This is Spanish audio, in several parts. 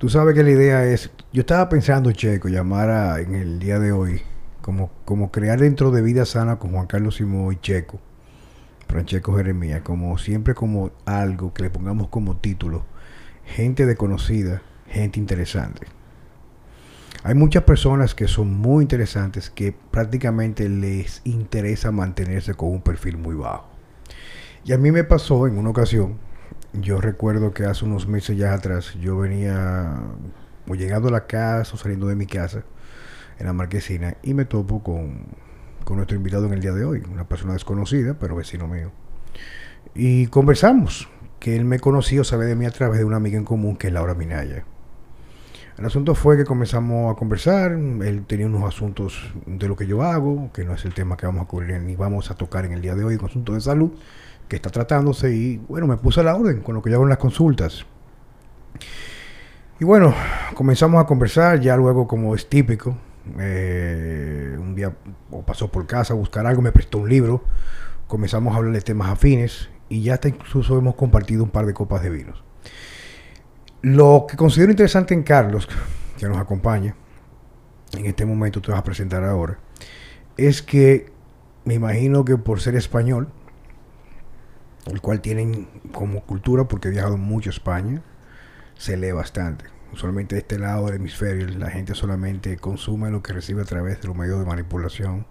Tú sabes que la idea es, yo estaba pensando, Checo, llamar a, en el día de hoy, como, como crear dentro de Vida Sana con Juan Carlos Simón y Checo, Francesco Jeremías, como siempre como algo que le pongamos como título, gente desconocida, gente interesante. Hay muchas personas que son muy interesantes que prácticamente les interesa mantenerse con un perfil muy bajo. Y a mí me pasó en una ocasión, yo recuerdo que hace unos meses ya atrás yo venía o llegando a la casa o saliendo de mi casa en la marquesina y me topo con, con nuestro invitado en el día de hoy, una persona desconocida, pero vecino mío. Y conversamos, que él me conoció, sabe de mí a través de una amiga en común que es Laura Minaya. El asunto fue que comenzamos a conversar, él tenía unos asuntos de lo que yo hago, que no es el tema que vamos a cubrir ni vamos a tocar en el día de hoy, un asunto de salud que está tratándose y bueno, me puse a la orden con lo que yo hago en las consultas. Y bueno, comenzamos a conversar, ya luego como es típico, eh, un día pasó por casa a buscar algo, me prestó un libro, comenzamos a hablar de temas afines y ya hasta incluso hemos compartido un par de copas de vinos. Lo que considero interesante en Carlos, que nos acompaña, en este momento te vas a presentar ahora, es que me imagino que por ser español, el cual tienen como cultura, porque he viajado mucho a España, se lee bastante. Usualmente de este lado del hemisferio la gente solamente consume lo que recibe a través de los medios de manipulación,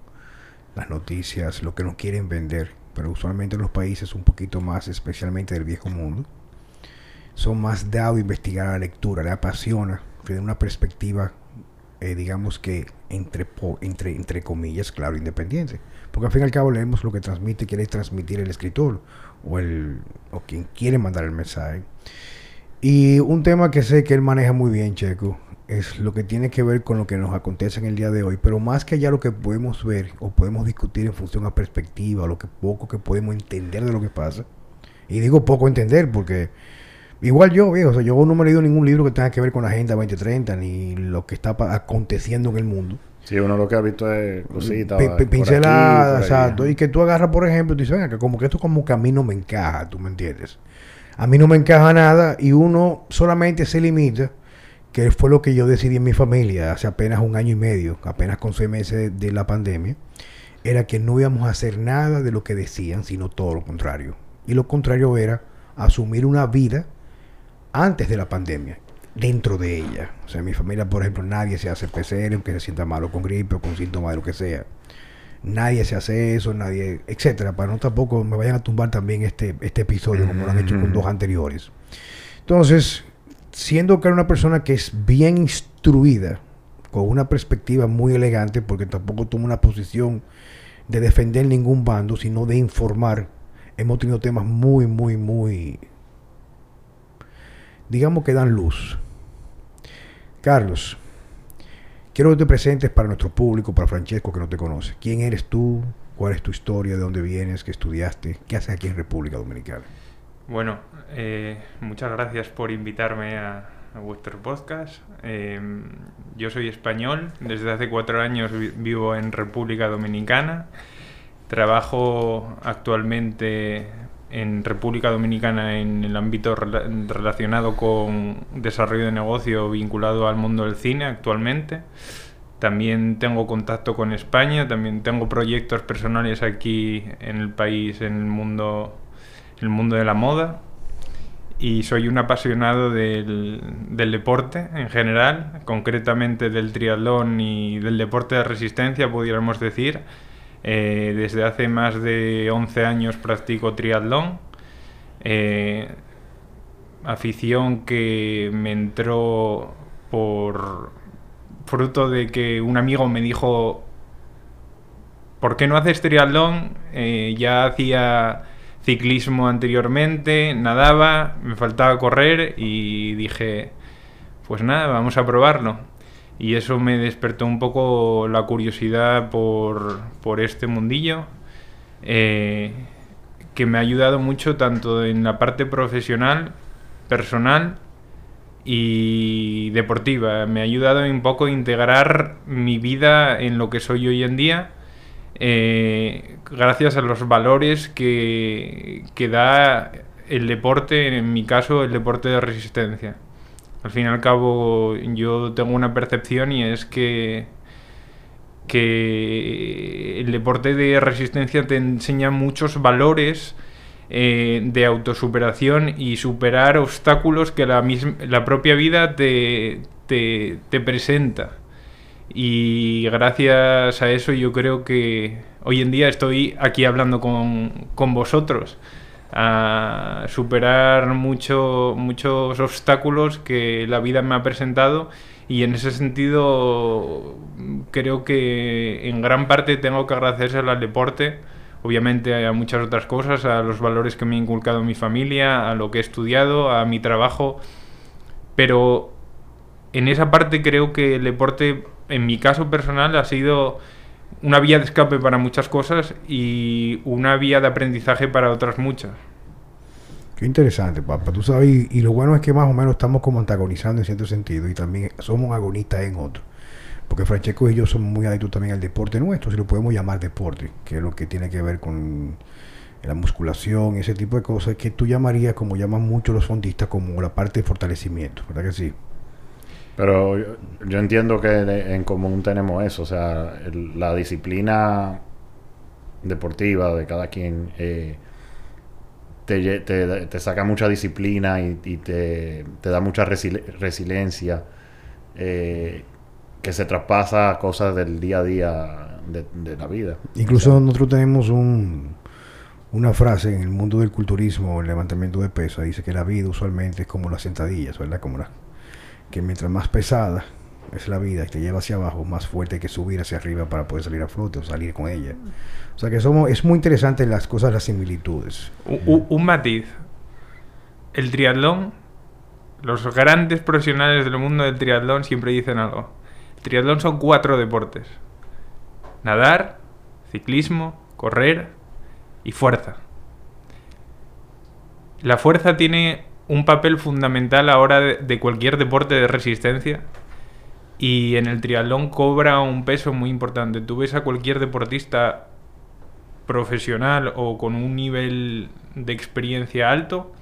las noticias, lo que nos quieren vender. Pero usualmente en los países un poquito más, especialmente del viejo mundo, son más dados a investigar la lectura, le apasiona, tiene una perspectiva, eh, digamos que entre, entre, entre comillas, claro, independiente. Porque al fin y al cabo leemos lo que transmite, quiere transmitir el escritor o, el, o quien quiere mandar el mensaje. Y un tema que sé que él maneja muy bien, Checo, es lo que tiene que ver con lo que nos acontece en el día de hoy, pero más que allá lo que podemos ver o podemos discutir en función a perspectiva, lo que poco que podemos entender de lo que pasa. Y digo poco entender porque igual yo, viejo, o sea, yo no me he leído ningún libro que tenga que ver con la Agenda 2030 ni lo que está aconteciendo en el mundo. Sí, uno lo que ha visto es cositas. pinceladas, exacto. Y que tú agarras, por ejemplo, y dices, venga, que como que esto como que a mí no me encaja, tú me entiendes. A mí no me encaja nada y uno solamente se limita, que fue lo que yo decidí en mi familia hace apenas un año y medio, apenas con seis meses de, la pandemia, era que no íbamos a hacer nada de lo que decían, sino todo lo contrario. Y lo contrario era asumir una vida antes de la pandemia dentro de ella. O sea, en mi familia, por ejemplo, nadie se hace PCR aunque se sienta malo con gripe o con síntomas de lo que sea. Nadie se hace eso, nadie, etcétera, para no tampoco me vayan a tumbar también este, este episodio como lo han hecho con dos anteriores. Entonces, siendo que era una persona que es bien instruida, con una perspectiva muy elegante, porque tampoco toma una posición de defender ningún bando, sino de informar, hemos tenido temas muy, muy, muy, digamos que dan luz. Carlos, quiero que te presentes para nuestro público, para Francesco que no te conoce. ¿Quién eres tú? ¿Cuál es tu historia? ¿De dónde vienes? ¿Qué estudiaste? ¿Qué haces aquí en República Dominicana? Bueno, eh, muchas gracias por invitarme a, vuestro podcast. Em, yo soy español, desde hace cuatro años vivo en República Dominicana. Trabajo actualmente en República Dominicana en el ámbito relacionado con desarrollo de negocio vinculado al mundo del cine actualmente. También tengo contacto con España, también tengo proyectos personales aquí en el país, en el mundo, el mundo de la moda. Y soy un apasionado del, del deporte en general, concretamente del triatlón y del deporte de resistencia, pudiéramos decir eh, desde hace más de 11 años practico triatlón. Eh, afición que me entró por fruto de que un amigo me dijo, ¿por qué no haces triatlón? Eh, ya hacía ciclismo anteriormente, nadaba, me faltaba correr y dije, pues nada, vamos a probarlo y eso me despertó un poco la curiosidad por, por este mundillo, eh, que me ha ayudado mucho tanto en la parte profesional, personal y deportiva. Me ha ayudado un poco a integrar mi vida en lo que soy hoy en día. Eh, gracias a los valores que, que da el deporte, en mi caso el deporte de resistencia Al fin y al cabo, yo tengo una percepción y es que, que el deporte de resistencia te enseña muchos valores eh, de autosuperación y superar obstáculos que la, la propia vida te, te, te presenta. Y gracias a eso yo creo que hoy en día estoy aquí hablando con, con vosotros a superar mucho, muchos obstáculos que la vida me ha presentado y en ese sentido creo que en gran parte tengo que agradecer al deporte, obviamente a muchas otras cosas, a los valores que me ha inculcado mi familia, a lo que he estudiado, a mi trabajo, pero en esa parte creo que el deporte, en mi caso personal, ha sido una vía de escape para muchas cosas y una vía de aprendizaje para otras muchas. Qué interesante, papá. Tú sabes, y, lo bueno es que más o menos estamos como antagonizando en cierto sentido y también somos agonistas en otro. Porque Francesco y yo somos muy adictos también al deporte nuestro, si lo podemos llamar deporte, que es lo que tiene que ver con la musculación, ese tipo de cosas que tú llamarías, como llaman muchos los fondistas, como la parte de fortalecimiento, ¿verdad que sí? Pero yo, entiendo que en común tenemos eso, o sea, la disciplina deportiva de cada quien eh, te, te, saca mucha disciplina y, te, da mucha resiliencia eh, que se traspasa a cosas del día a día de, la vida. Incluso nosotros tenemos un, una frase en el mundo del culturismo, el levantamiento de peso, dice que la vida usualmente es como las sentadillas, ¿verdad? Como la, que mientras más pesada es la vida y te lleva hacia abajo, más fuerte hay que subir hacia arriba para poder salir a flote o salir con ella. O sea que somos, es muy interesante las cosas, las similitudes. Un, matiz. El triatlón, los grandes profesionales del mundo del triatlón siempre dicen algo. El triatlón son cuatro deportes. Nadar, ciclismo, correr y fuerza. La fuerza tiene un papel fundamental ahora de, de, cualquier deporte de resistencia y en el triatlón cobra un peso muy importante. Tú ves a cualquier deportista profesional o con un nivel de experiencia alto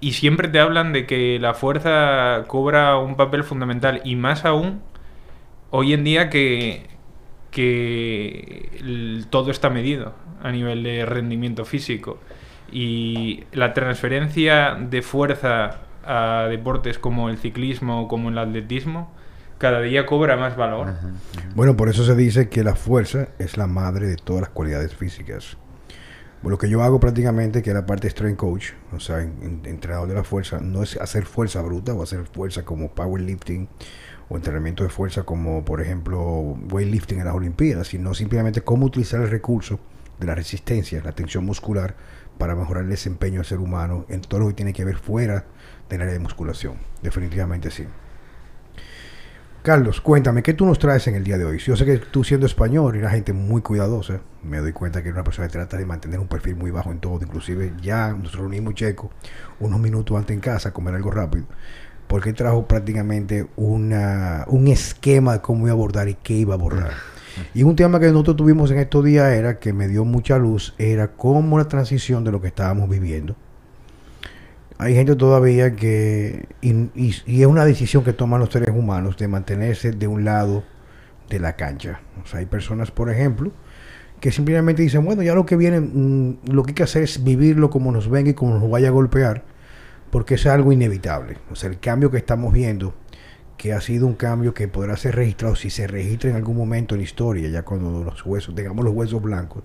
y siempre te hablan de que la fuerza cobra un papel fundamental y más aún hoy en día que, que todo está medido a nivel de rendimiento físico y la transferencia de fuerza a deportes como el ciclismo o como el atletismo cada día cobra más valor. Bueno, por eso se dice que la fuerza es la madre de todas las cualidades físicas. lo que yo hago prácticamente, que es la parte strength coach, o sea, entrenador de la fuerza, no es hacer fuerza bruta o hacer fuerza como powerlifting o entrenamiento de fuerza como, por ejemplo, weightlifting en las Olimpiadas, sino simplemente cómo utilizar el recurso de la resistencia, la tensión muscular, para mejorar el desempeño del ser humano en todo lo que tiene que ver fuera del área de musculación. Definitivamente sí. Carlos, cuéntame, ¿qué tú nos traes en el día de hoy? Yo sé que tú siendo español y una gente muy cuidadosa, me doy cuenta que eres una persona que trata de mantener un perfil muy bajo en todo, inclusive ya nos reunimos checo unos minutos antes en casa a comer algo rápido, porque trajo prácticamente una, un esquema de cómo iba a abordar y qué iba a abordar. Y un tema que nosotros tuvimos en estos días era, que me dio mucha luz, era cómo la transición de lo que estábamos viviendo hay gente todavía que, y, es una decisión que toman los seres humanos de mantenerse de un lado de la cancha. O sea, hay personas, por ejemplo, que simplemente dicen, bueno, ya lo que viene, mm, lo que hay que hacer es vivirlo como nos venga y como nos vaya a golpear, porque es algo inevitable. O sea, el cambio que estamos viendo, que ha sido un cambio que podrá ser registrado si se registra en algún momento en la historia, ya cuando los huesos, tengamos los huesos blancos,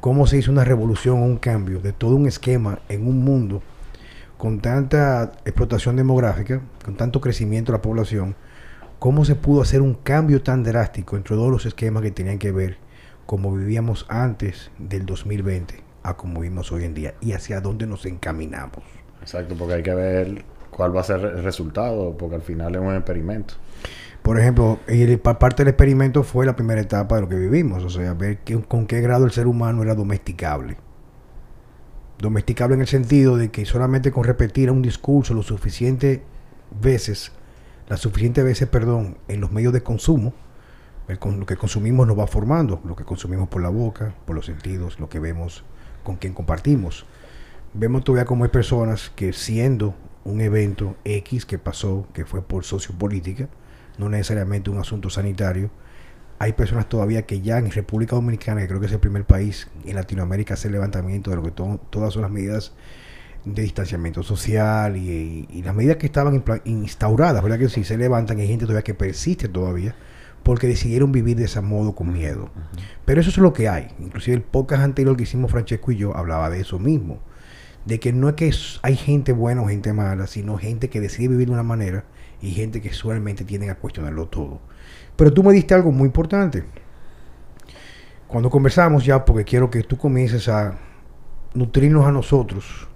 cómo se hizo una revolución o un cambio de todo un esquema en un mundo con tanta explotación demográfica, con tanto crecimiento de la población, cómo se pudo hacer un cambio tan drástico entre todos los esquemas que tenían que ver cómo vivíamos antes del 2020 a cómo vivimos hoy en día y hacia dónde nos encaminamos. Exacto, porque hay que ver cuál va a ser el resultado, porque al final es un experimento. Por ejemplo, parte del experimento fue la primera etapa de lo que vivimos, o sea, ver con qué grado el ser humano era domesticable domesticable en el sentido de que solamente con repetir un discurso lo suficiente veces, las suficientes veces, perdón, en los medios de consumo, lo que consumimos nos va formando, lo que consumimos por la boca, por los sentidos, lo que vemos con quien compartimos. Vemos todavía como hay personas que siendo un evento X que pasó, que fue por sociopolítica, no necesariamente un asunto sanitario. Hay personas todavía que ya en República Dominicana, que creo que es el primer país en Latinoamérica, hace levantamiento de lo que to- todas son las medidas de distanciamiento social y, y las medidas que estaban instauradas, ¿verdad? Que si se levantan, hay gente todavía que persiste todavía porque decidieron vivir de ese modo con miedo. Pero eso es lo que hay. Inclusive el podcast anterior que hicimos Francesco y yo hablaba de eso mismo. De que no es que hay gente buena o gente mala, sino gente que decide vivir de una manera y gente que solamente tienden a cuestionarlo todo. Pero tú me diste algo muy importante. Cuando conversamos ya, porque quiero que tú comiences a nutrirnos a nosotros,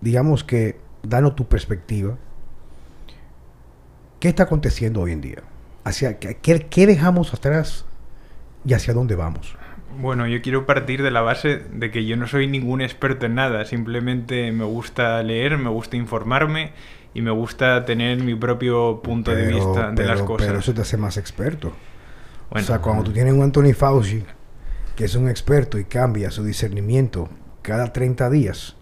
digamos que, danos tu perspectiva. ¿Qué está aconteciendo hoy en día? Hacia, ¿qué, qué dejamos atrás y hacia dónde vamos? Bueno, yo quiero partir de la base de que yo no soy ningún experto en nada, simplemente me gusta leer, me gusta informarme y me gusta tener mi propio punto de vista de las cosas. Pero eso te hace más experto. Bueno, o sea, cuando tú tienes un Anthony Fauci, que es un experto y cambia su discernimiento cada 30 días,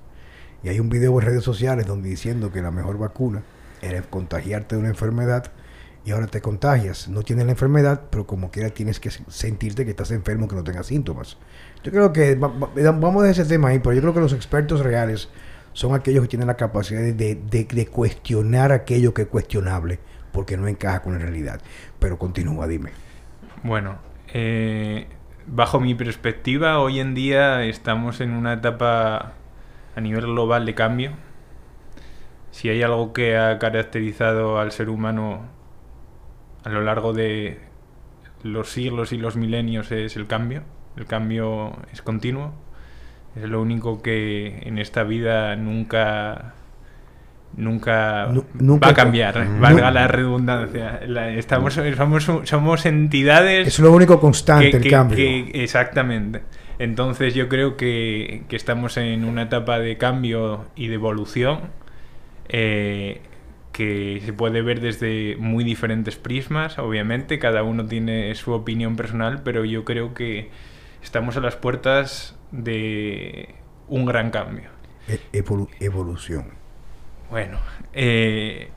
y hay un video en redes sociales donde diciendo que la mejor vacuna era contagiarte de una enfermedad, y ahora te contagias, no tienes la enfermedad, pero como quiera tienes que sentirte que estás enfermo, que no tengas síntomas. Yo creo que va- va- vamos a ese tema ahí, pero yo creo que los expertos reales son aquellos que tienen la capacidad de, de- de cuestionar aquello que es cuestionable, porque no encaja con la realidad. Pero continúa, dime. Bueno, eh, bajo mi perspectiva, hoy en día estamos en una etapa a nivel global de cambio. Si hay algo que ha caracterizado al ser humano a lo largo de los siglos y los milenios es el cambio. El cambio es continuo. Es lo único que en esta vida nunca nunca, Nu- nunca- va a cambiar, Nu- valga la redundancia. La- estamos, somos, somos entidades Es lo único constante, que- el que- cambio. que- exactamente. Entonces yo creo que, que estamos en una etapa de cambio y de evolución eh, que se puede ver desde muy diferentes prismas, obviamente, cada uno tiene su opinión personal, pero yo creo que estamos a las puertas de un gran cambio. E- evolu- evolución. Bueno, eh,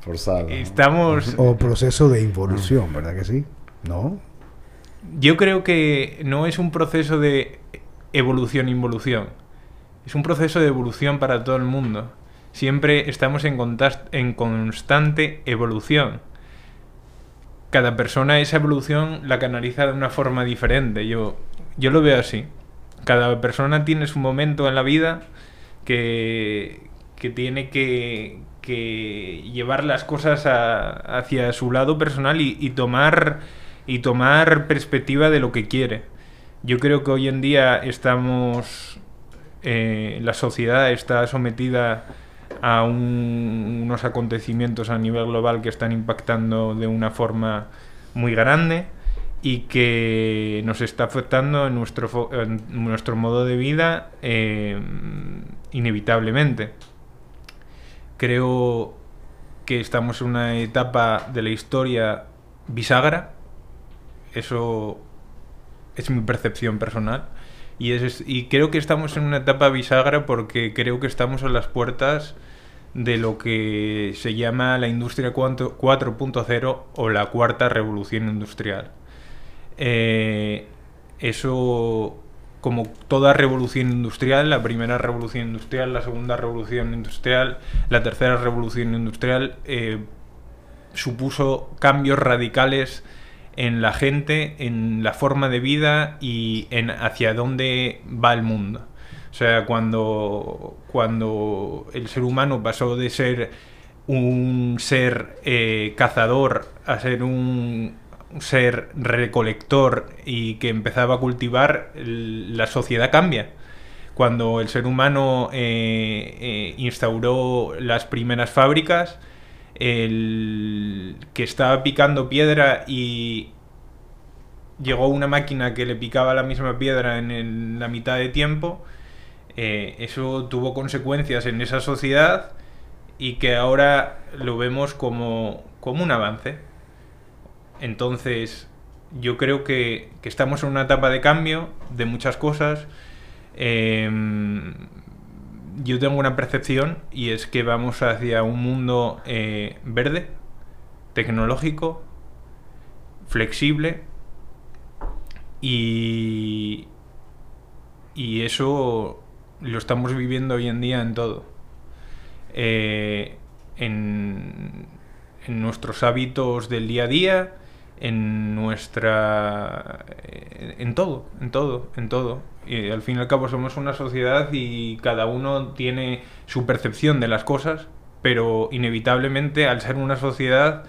Forzado. estamos... O proceso de involución, ¿verdad que sí? ¿No? Yo creo que no es un proceso de evolución-involución. Es un proceso de evolución para todo el mundo. Siempre estamos en, en constante evolución. Cada persona esa evolución la canaliza de una forma diferente. Yo, yo lo veo así. Cada persona tiene su momento en la vida que, que tiene que, llevar las cosas hacia su lado personal y, y tomar y tomar perspectiva de lo que quiere. Yo creo que hoy en día estamos, eh, la sociedad está sometida a un- unos acontecimientos a nivel global que están impactando de una forma muy grande y que nos está afectando en nuestro, nuestro modo de vida eh, inevitablemente. Creo que estamos en una etapa de la historia bisagra. Eso es mi percepción personal. Y, es, y creo que estamos en una etapa bisagra porque creo que estamos a las puertas de lo que se llama la industria 4.0 o la cuarta revolución industrial. Eh, eso, como toda revolución industrial, la primera revolución industrial, la segunda revolución industrial, la tercera revolución industrial, eh, supuso cambios radicales en la gente, en la forma de vida y en hacia dónde va el mundo. O sea, cuando, cuando el ser humano pasó de ser un ser eh, cazador a ser un, ser recolector y que empezaba a cultivar, la sociedad cambia. Cuando el ser humano eh, eh, instauró las primeras fábricas, el que estaba picando piedra y llegó una máquina que le picaba la misma piedra en el- la mitad de tiempo, eh, eso tuvo consecuencias en esa sociedad y que ahora lo vemos como, como un avance. Entonces, yo creo que, que estamos en una etapa de cambio de muchas cosas. Eh, yo tengo una percepción y es que vamos hacia un mundo eh, verde, tecnológico, flexible y, y eso lo estamos viviendo hoy en día en todo. Eh, en, en nuestros hábitos del día a día, en nuestra en todo, en todo, en todo. Y al fin y al cabo somos una sociedad y cada uno tiene su percepción de las cosas, pero inevitablemente al ser una sociedad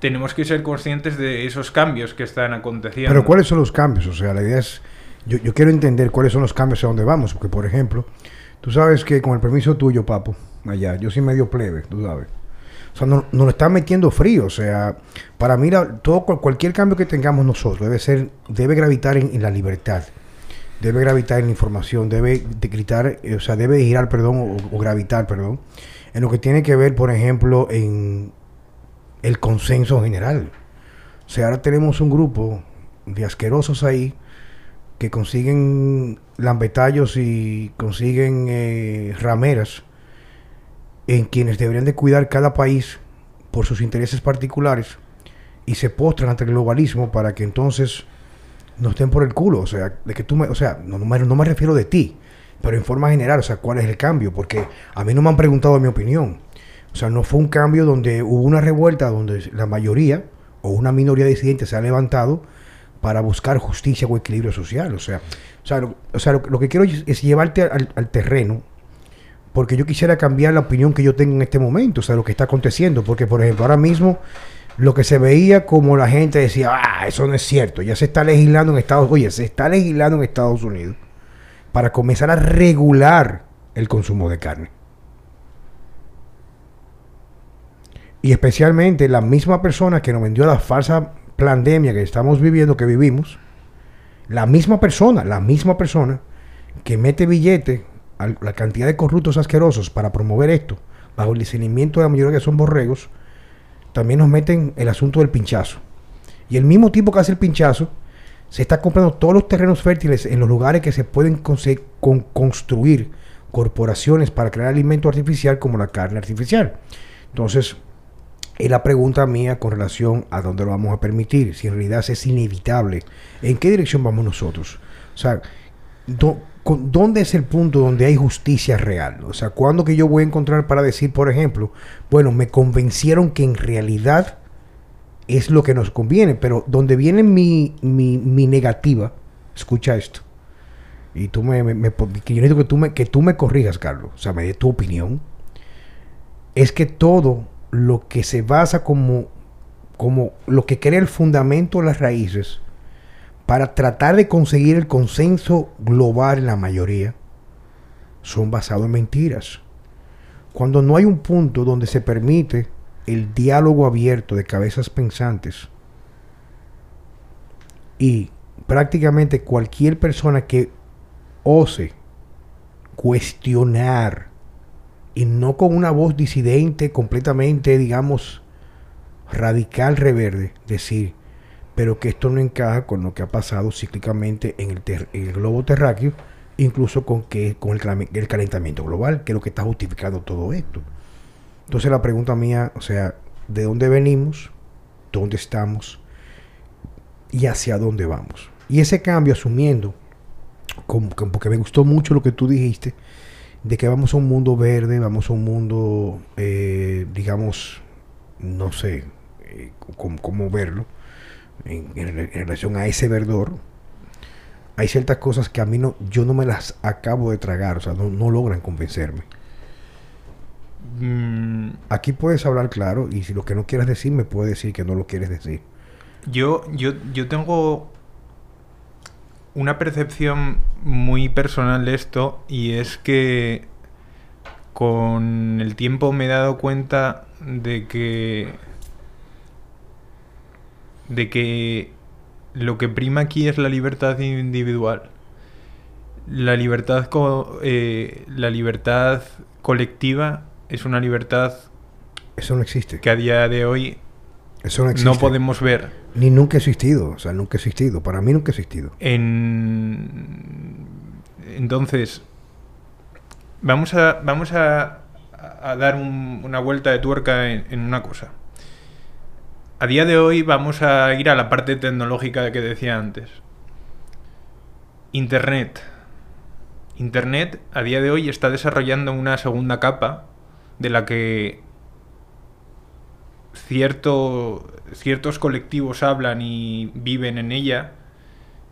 tenemos que ser conscientes de esos cambios que están aconteciendo. Pero ¿cuáles son los cambios? O sea, la idea es, yo, yo quiero entender cuáles son los cambios a dónde vamos, porque por ejemplo, tú sabes que con el permiso tuyo, papo, allá, yo soy medio plebe, tú sabes. O sea, nos no lo están metiendo frío. O sea, para mí, la- todo, cual- cualquier cambio que tengamos nosotros debe ser, debe gravitar en, en la libertad. Debe gravitar en la información, debe de gritar, eh, o sea, debe girar, perdón, o, o gravitar, perdón, en lo que tiene que ver, por ejemplo, en el consenso general. O sea, ahora tenemos un grupo de asquerosos ahí que consiguen lambetallos y consiguen eh, rameras en quienes deberían de cuidar cada país por sus intereses particulares y se postran ante el globalismo para que entonces nos den por el culo. O sea, de que tú me, o sea, no, no me, no me refiero de ti, pero en forma general, o sea, ¿cuál es el cambio? Porque a mí no me han preguntado mi opinión. O sea, no fue un cambio donde hubo una revuelta donde la mayoría o una minoría disidente se ha levantado para buscar justicia o equilibrio social. O sea, o sea, lo, o sea, lo- que quiero es, es llevarte al, al terreno porque yo quisiera cambiar la opinión que yo tengo en este momento, o sea, lo que está aconteciendo. Porque, por ejemplo, ahora mismo lo que se veía como la gente decía, ah, eso no es cierto, ya se está legislando en Estados Unidos, oye, se está legislando en Estados Unidos para comenzar a regular el consumo de carne. Y especialmente la misma persona que nos vendió la falsa pandemia que estamos viviendo, que vivimos, la misma persona, la misma persona que mete billete a la cantidad de corruptos asquerosos para promover esto, bajo el discernimiento de la mayoría que son borregos, también nos meten el asunto del pinchazo. Y el mismo tipo que hace el pinchazo se está comprando todos los terrenos fértiles en los lugares que se pueden con- construir corporaciones para crear alimento artificial como la carne artificial. Entonces, es la pregunta mía con relación a dónde lo vamos a permitir, si en realidad es inevitable, en qué dirección vamos nosotros. O sea, ¿dónde es el punto donde hay justicia real? O sea, ¿cuándo que yo voy a encontrar para decir, por ejemplo, bueno, me convencieron que en realidad es lo que nos conviene, pero donde viene mi, mi, mi negativa, escucha esto, y tú me, me- yo necesito que tú me, que tú me corrijas, Carlos, o sea, me dé tu opinión, es que todo lo que se basa como, como lo que crea el fundamento, las raíces, para tratar de conseguir el consenso global en la mayoría, son basados en mentiras. Cuando no hay un punto donde se permite el diálogo abierto de cabezas pensantes y prácticamente cualquier persona que ose cuestionar y no con una voz disidente completamente, digamos, radical reverde, decir, pero que esto no encaja con lo que ha pasado cíclicamente en el, el globo terráqueo, incluso con, que, con el, calentamiento global, que es lo que está justificando todo esto. Entonces la pregunta mía, o sea, ¿de dónde venimos? ¿Dónde estamos? ¿Y hacia dónde vamos? Y ese cambio, asumiendo, como, que- porque me gustó mucho lo que tú dijiste, de que vamos a un mundo verde, vamos a un mundo, eh, digamos, no sé eh, cómo, cómo verlo, en, en re- en relación a ese verdor, hay ciertas cosas que a mí no, yo no me las acabo de tragar, o sea, no, no logran convencerme. Mm, Aquí puedes hablar claro y si lo que no quieras decir me puedes decir que no lo quieres decir. Yo, yo, yo tengo una percepción muy personal de esto y es que con el tiempo me he dado cuenta de que de que lo que prima aquí es la libertad individual. La libertad, co- eh, la libertad colectiva es una libertad Eso no existe. que a día de hoy Eso no existe. no podemos ver. Ni nunca ha existido. O sea, nunca ha existido. Para mí nunca ha existido. En... Entonces, vamos a, vamos a, dar un- una vuelta de tuerca en, en una cosa. A día de hoy vamos a ir a la parte tecnológica que decía antes. Internet. Internet a día de hoy está desarrollando una segunda capa de la que cierto, ciertos colectivos hablan y viven en ella,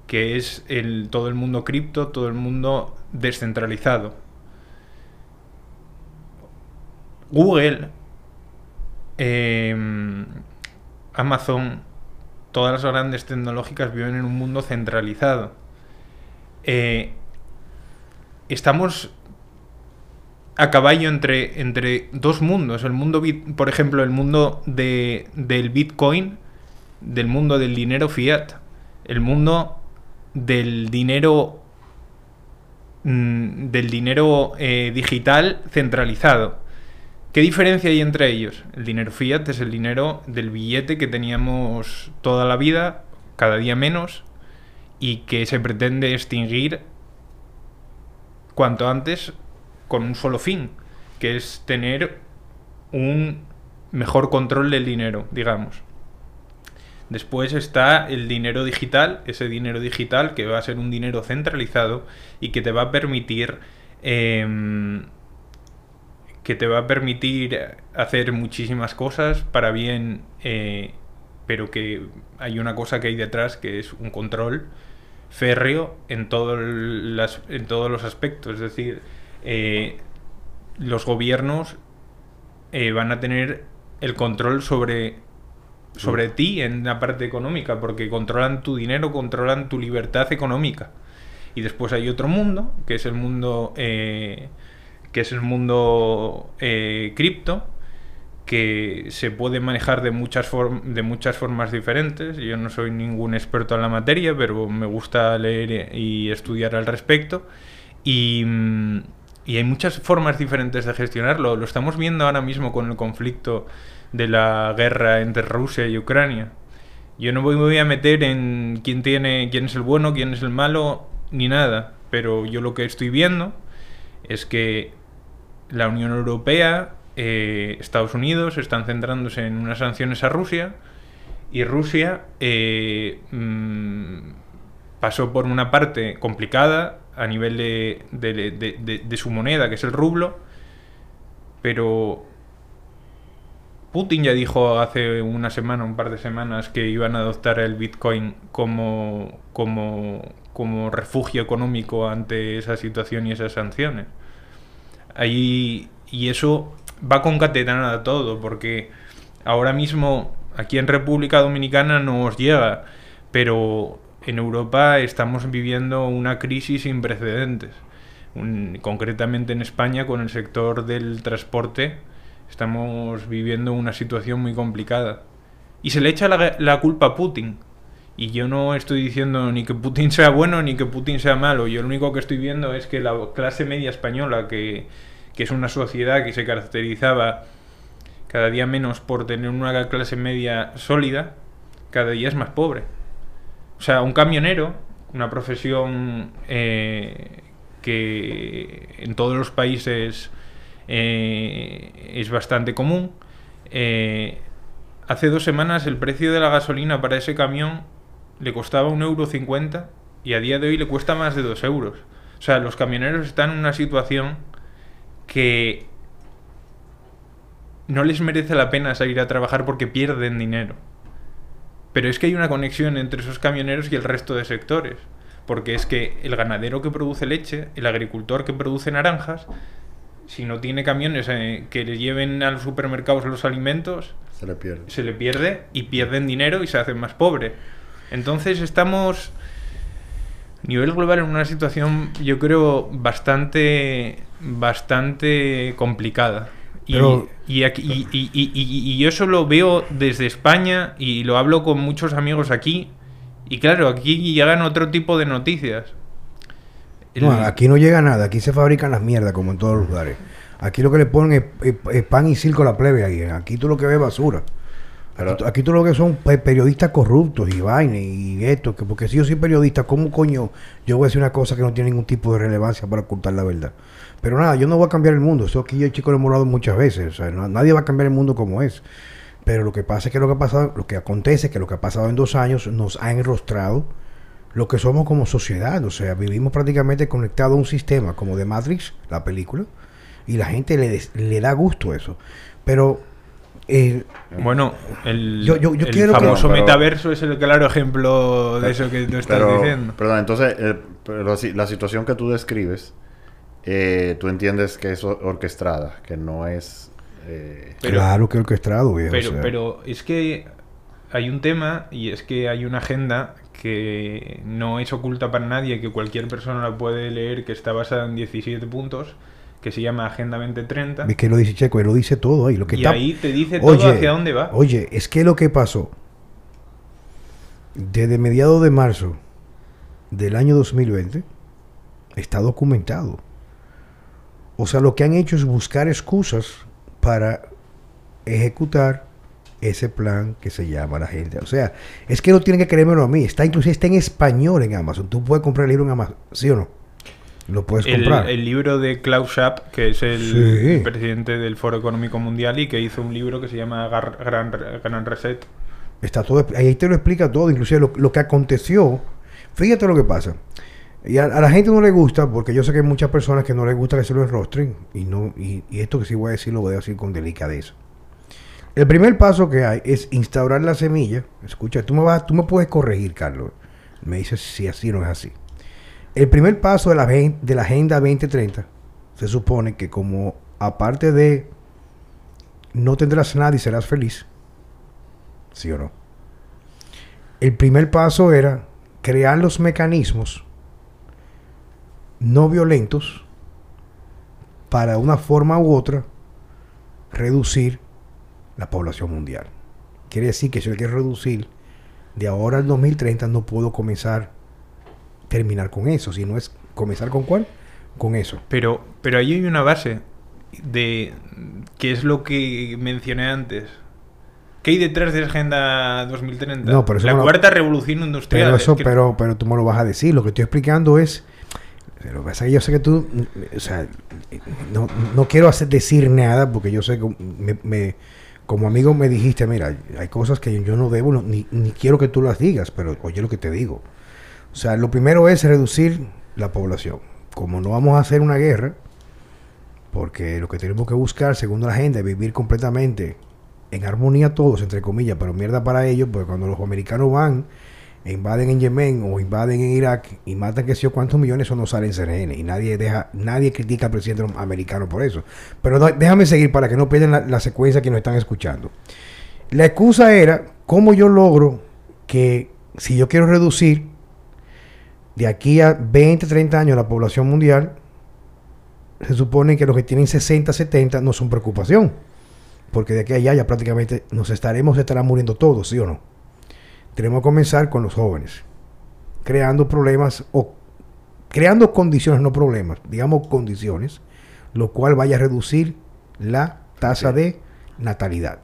que es el, todo el mundo cripto, todo el mundo descentralizado. Google, em, Amazon, todas las grandes tecnológicas viven en un mundo centralizado. Eh, estamos a caballo entre, entre dos mundos. El mundo, por ejemplo, el mundo de, del Bitcoin, del mundo del dinero fiat, el mundo del dinero mm, del dinero eh, digital centralizado. ¿Qué diferencia hay entre ellos? El dinero fiat es el dinero del billete que teníamos toda la vida, cada día menos, y que se pretende extinguir cuanto antes con un solo fin, que es tener un mejor control del dinero, digamos. Después está el dinero digital, ese dinero digital que va a ser un dinero centralizado y que te va a permitir em, que te va a permitir hacer muchísimas cosas para bien, eh, pero que hay una cosa que hay detrás que es un control férreo en, en todos los aspectos. Es decir, eh, los gobiernos eh, van a tener el control sobre, sobre ti en la parte económica, porque controlan tu dinero, controlan tu libertad económica. Y después hay otro mundo, que es el mundo, eh, que es el mundo cripto, que se puede manejar de muchas, de muchas formas diferentes. Yo no soy ningún experto en la materia, pero me gusta leer y estudiar al respecto. Y, mm, y hay muchas formas diferentes de gestionarlo. Lo estamos viendo ahora mismo con el conflicto de la guerra entre Rusia y Ucrania. Yo no me voy a meter en quién tiene, quién es el bueno, quién es el malo, ni nada. Pero yo lo que estoy viendo es que la Unión Europea, eh, Estados Unidos están centrándose en unas sanciones a Rusia y Rusia eh, mm, pasó por una parte complicada a nivel de, de- de- de- su moneda, que es el rublo, pero Putin ya dijo hace una semana, un par de semanas, que iban a adoptar el Bitcoin como, como, como refugio económico ante esa situación y esas sanciones. Ahí, y eso va concatenado a todo, porque ahora mismo aquí en República Dominicana nos llega, pero en Europa estamos viviendo una crisis sin precedentes. Concretamente en España, con el sector del transporte, estamos viviendo una situación muy complicada. Y se le echa la, la culpa a Putin. Y yo no estoy diciendo ni que Putin sea bueno ni que Putin sea malo. Yo lo único que estoy viendo es que la clase media española, que, que es una sociedad que se caracterizaba cada día menos por tener una clase media sólida, cada día es más pobre. O sea, un camionero, una profesión eh, que en todos los países eh, es bastante común. eh, hace dos semanas el precio de la gasolina para ese camión le costaba un euro cincuenta y a día de hoy le cuesta más de dos euros. O sea, los camioneros están en una situación que no les merece la pena salir a trabajar porque pierden dinero. Pero es que hay una conexión entre esos camioneros y el resto de sectores. Porque es que el ganadero que produce leche, el agricultor que produce naranjas, si no tiene camiones eh, que le lleven a los supermercados los alimentos, Se le pierde. se le pierde y pierden dinero y se hacen más pobre. Entonces estamos a nivel global en una situación, yo creo, bastante, bastante complicada. Y, Pero- y, aquí- y- y- y- y- y yo eso lo veo desde España y lo hablo con muchos amigos aquí. Y claro, aquí llegan otro tipo de noticias. No, aquí no llega nada, aquí se fabrican las mierdas como en todos los lugares. Aquí lo que le ponen es, es- es pan y circo a la plebe ahí. Aquí tú lo que ves es basura. Pero- aquí, aquí tú lo que son pe- periodistas corruptos y vaina y esto, que porque si yo soy periodista, ¿cómo coño yo voy a decir una cosa que no tiene ningún tipo de relevancia para ocultar la verdad? Pero nada, yo no voy a cambiar el mundo. Eso aquí yo, chico, lo hemos hablado muchas veces. O sea, no- nadie va a cambiar el mundo como es. Pero lo que pasa es que lo que ha pasado, lo que acontece, que lo que ha pasado en dos años nos ha enrostrado lo que somos como sociedad. O sea, vivimos prácticamente conectados a un sistema como de Matrix, la película, y la gente le, le da gusto eso. Pero eh, Bueno, el, Yo- yo- yo el que- famoso pero- metaverso es el claro ejemplo de eso que tú estás pero, diciendo. Perdón, entonces, eh, pero si- la situación que tú describes, eh, tú entiendes que es or- orquestada, que no es... eh, Pero- claro que orquestado, viejo. Pero, o sea. pero es que hay un tema y es que hay una agenda que no es oculta para nadie, que cualquier persona la puede leer, que está basada en 17 puntos, que se llama Agenda 2030. Es que lo dice Checo, él lo dice todo ahí. Lo que Y está- ahí te dice todo hacia dónde va. Oye, es que lo que pasó desde mediados de marzo del año 2020 está documentado. O sea, lo que han hecho es buscar excusas para ejecutar ese plan que se llama la gente. O sea, es que no tienen que creérmelo a mí. Está inclusive está en español en Amazon. Tú puedes comprar el libro en Amazon, ¿sí o no? Lo puedes comprar. el libro de Klaus Schwab, que es el Sí. presidente del Foro Económico Mundial y que hizo un libro que se llama Gar- Gran, Gran Reset. Está todo, ahí te lo explica todo, inclusive lo, lo que aconteció. Fíjate lo que pasa. Y a, la gente no le gusta, porque yo sé que hay muchas personas que no les gusta que se lo enrostren, y, no, y, esto que sí voy a decir lo voy a decir con delicadeza. El primer paso que hay es instaurar la semilla. Escucha, tú me, vas, tú me puedes corregir, Carlos. Me dices si así no es así. El primer paso de la, de la Agenda 2030 se supone que como aparte de no tendrás nada y serás feliz, ¿sí o no? El primer paso era crear los mecanismos no violentos para una forma u otra reducir la población mundial. Quiere decir que si yo quiero reducir de ahora al 2030 no puedo comenzar terminar con eso, sino es comenzar con cuál? Con eso. Pero, pero ahí hay una base de que es lo que mencioné antes. ¿Qué hay detrás de la Agenda 2030? No, pero la no lo- cuarta revolución industrial. Pero es eso, que- pero, pero tú me lo vas a decir. Lo que estoy explicando es. Lo que pasa es que yo sé que tú. O sea, no, no quiero hacer decir nada porque yo sé que me, como amigo me dijiste, mira, hay cosas que yo no debo, ni, ni quiero que tú las digas, pero oye lo que te digo. O sea, lo primero es reducir la población. Como no vamos a hacer una guerra, porque lo que tenemos que buscar, según la agenda, es vivir completamente en armonía todos, entre comillas, pero mierda para ellos, porque cuando los americanos van, invaden en Yemen o invaden en Irak y matan que sé yo cuántos millones, eso no sale en CNN y nadie deja, nadie critica al presidente americano por eso. Pero déjame seguir para que no pierdan la, la secuencia que nos están escuchando. La excusa era cómo yo logro que si yo quiero reducir de aquí a 20, 30 años la población mundial, se supone que los que tienen 60, 70 no son preocupación. Porque de aquí a allá ya prácticamente nos estaremos, estarán muriendo todos, ¿sí o no? Tenemos que comenzar con los jóvenes, creando problemas o creando condiciones, no problemas, digamos condiciones, lo cual vaya a reducir la tasa de natalidad.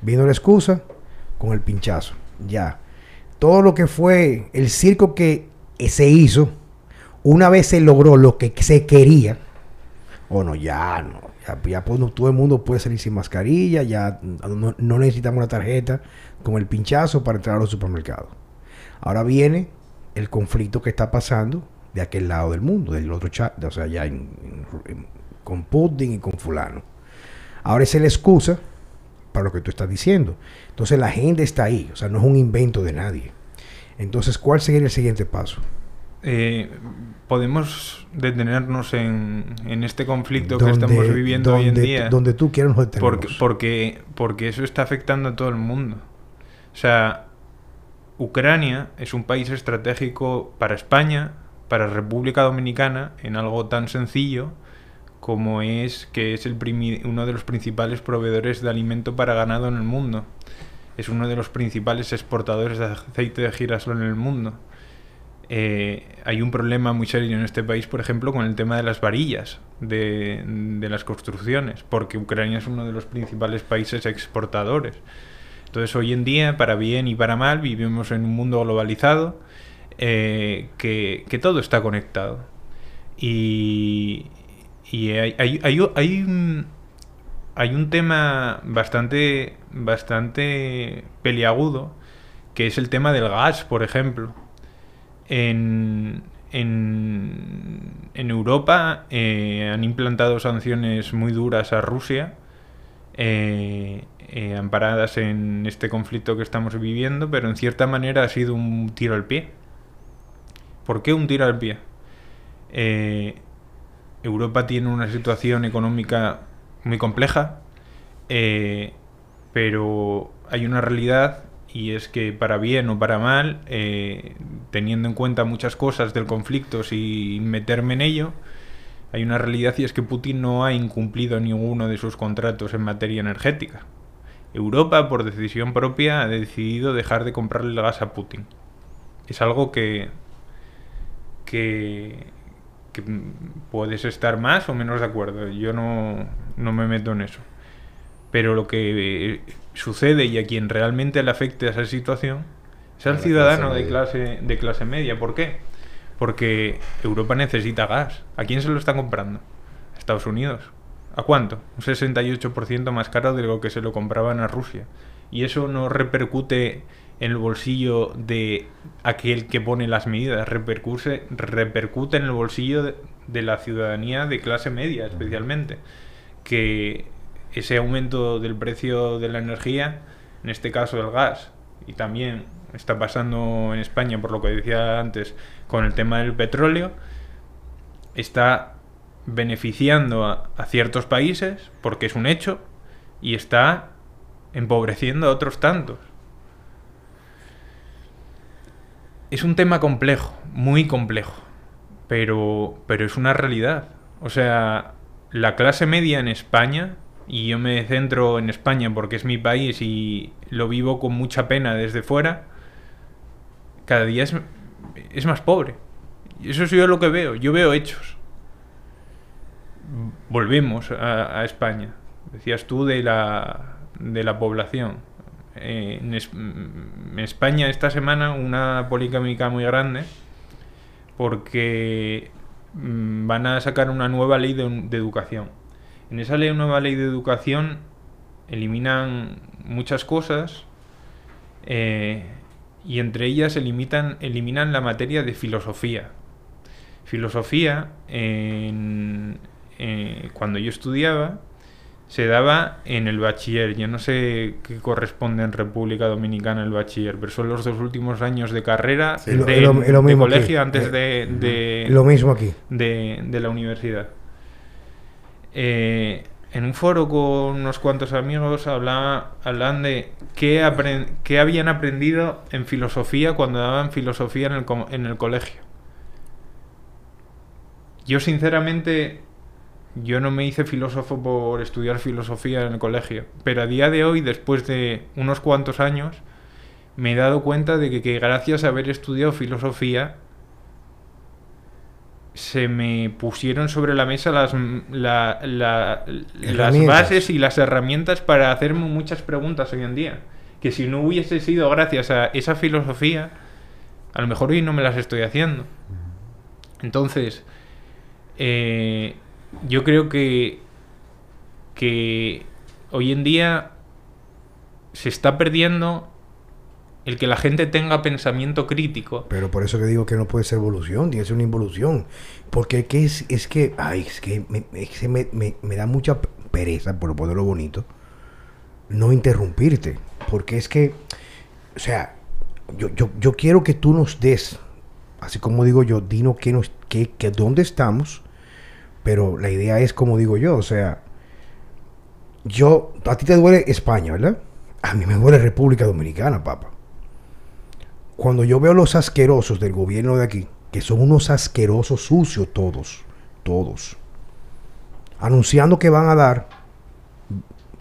Vino la excusa con el pinchazo, ya. Todo lo que fue el circo que se hizo, una vez se logró lo que se quería, o no, ya no, ya, ya pues, no, todo el mundo puede salir sin mascarilla, ya no, necesitamos una tarjeta con el pinchazo para entrar a los supermercados. Ahora viene el conflicto que está pasando de aquel lado del mundo, del otro chat, o sea, ya con Putin y con fulano. Ahora es la excusa para lo que tú estás diciendo. Entonces la agenda está ahí, o sea, no es un invento de nadie. Entonces, ¿cuál sería el siguiente paso? Eh, podemos detenernos en, en este conflicto que estamos viviendo hoy en día. Donde tú quieras nos detenemos. Porque, porque, porque eso está afectando a todo el mundo. O sea, Ucrania es un país estratégico para España, para República Dominicana, en algo tan sencillo como es que es el uno de los principales proveedores de alimento para ganado en el mundo. Es uno de los principales exportadores de aceite de girasol en el mundo. Eh, hay un problema muy serio en este país, por ejemplo, con el tema de las varillas de, las construcciones, porque Ucrania es uno de los principales países exportadores. Entonces, hoy en día, para bien y para mal, vivimos en un mundo globalizado eh, que, todo está conectado. Y, hay, hay un, hay un tema bastante, bastante peliagudo, que es el tema del gas, por ejemplo. En, Europa eh, han implantado sanciones muy duras a Rusia, eh, eh, amparadas en este conflicto que estamos viviendo, pero en cierta manera ha sido un tiro al pie. ¿Por qué un tiro al pie? Europa tiene una situación económica muy compleja, pero hay una realidad y es que para bien o para mal, eh, teniendo en cuenta muchas cosas del conflicto sin meterme en ello, hay una realidad y es que Putin no ha incumplido ninguno de sus contratos en materia energética. Europa, por decisión propia, ha decidido dejar de comprarle el gas a Putin. Es algo que, que, que puedes estar más o menos de acuerdo. Yo no, no me meto en eso. Pero lo que sucede y a quien realmente le afecte esa situación es al ciudadano clase de clase, de clase media. ¿Por qué? Porque Europa necesita gas. ¿A quién se lo están comprando? A Estados Unidos. ¿A cuánto? Un 68% más caro de lo que se lo compraban a Rusia. Y eso no repercute en el bolsillo de aquel que pone las medidas, repercute, repercute en el bolsillo de, de la ciudadanía de clase media especialmente. Que ese aumento del precio de la energía, en este caso del gas, y también está pasando en España, por lo que decía antes, con el tema del petróleo, está beneficiando a, ciertos países, porque es un hecho, y está empobreciendo a otros tantos. Es un tema complejo, muy complejo, pero, pero es una realidad. O sea, la clase media en España, y yo me centro en España porque es mi país y lo vivo con mucha pena desde fuera, cada día es, más pobre. Eso es yo lo que veo, yo veo hechos. Volvemos a, España. Decías tú de la, de la población. Eh, en, es- en España esta semana una polémica muy grande porque mm, van a sacar una nueva ley de educación. En esa ley, nueva ley de educación eliminan muchas cosas eh, y entre ellas eliminan, eliminan la materia de filosofía. Filosofía, en- eh, cuando yo estudiaba, se daba en el bachiller. Yo no sé qué corresponde en República Dominicana el bachiller, pero son los dos últimos años de carrera Sí, de, lo- es lo de mismo aquí. colegio antes Eh, de, de- Lo mismo aquí. de, de la universidad. Eh, en un foro con unos cuantos amigos hablaba, hablaban de qué, apren- qué habían aprendido en filosofía cuando daban filosofía en el, en el colegio. Yo sinceramente, yo no me hice filósofo por estudiar filosofía en el colegio, pero a día de hoy, después de unos cuantos años, me he dado cuenta de que, que gracias a haber estudiado filosofía, se me pusieron sobre la mesa las, la- la- las bases y las herramientas para hacerme muchas preguntas hoy en día. Que si no hubiese sido gracias a esa filosofía, a lo mejor hoy no me las estoy haciendo. Entonces, eh, yo creo que, que hoy en día se está perdiendo el que la gente tenga pensamiento crítico. Pero por eso que digo que no puede ser evolución, tiene que ser una involución. Porque que es, es que, ay, es que, me, me, me- me da mucha pereza, por ponerlo bonito, no interrumpirte. Porque es que, o sea, yo, yo, yo quiero que tú nos des, así como digo yo, dinos que nos, que, que dónde estamos, pero la idea es como digo yo, o sea, yo, a ti te duele España, ¿verdad? A mí me duele República Dominicana, papá cuando yo veo los asquerosos del gobierno de aquí, que son unos asquerosos sucios todos, todos, anunciando que van a dar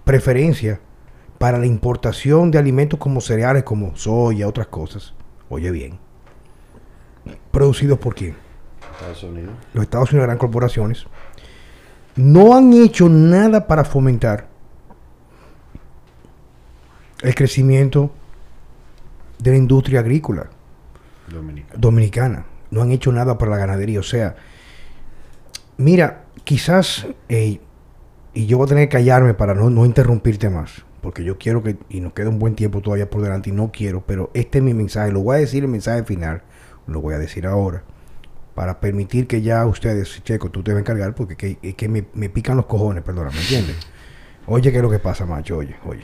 preferencia para la importación de alimentos como cereales, como soya, otras cosas. Oye bien, producidos por quién? Estados Unidos. Los Estados Unidos, grandes corporaciones, no han hecho nada para fomentar el crecimiento de la industria agrícola Dominicana. dominicana. No han hecho nada para la ganadería. O sea, mira, quizás, eh, y yo voy a tener que callarme para no, no interrumpirte más, porque yo quiero que, y nos queda un buen tiempo todavía por delante, y no quiero, pero este es mi mensaje. Lo voy a decir el mensaje final, lo voy a decir ahora, para permitir que ya ustedes, Checo, tú te vas a encargar, porque que, es que me, me pican los cojones, perdona, ¿me entiendes? Oye, ¿qué es lo que pasa, macho? Oye, oye.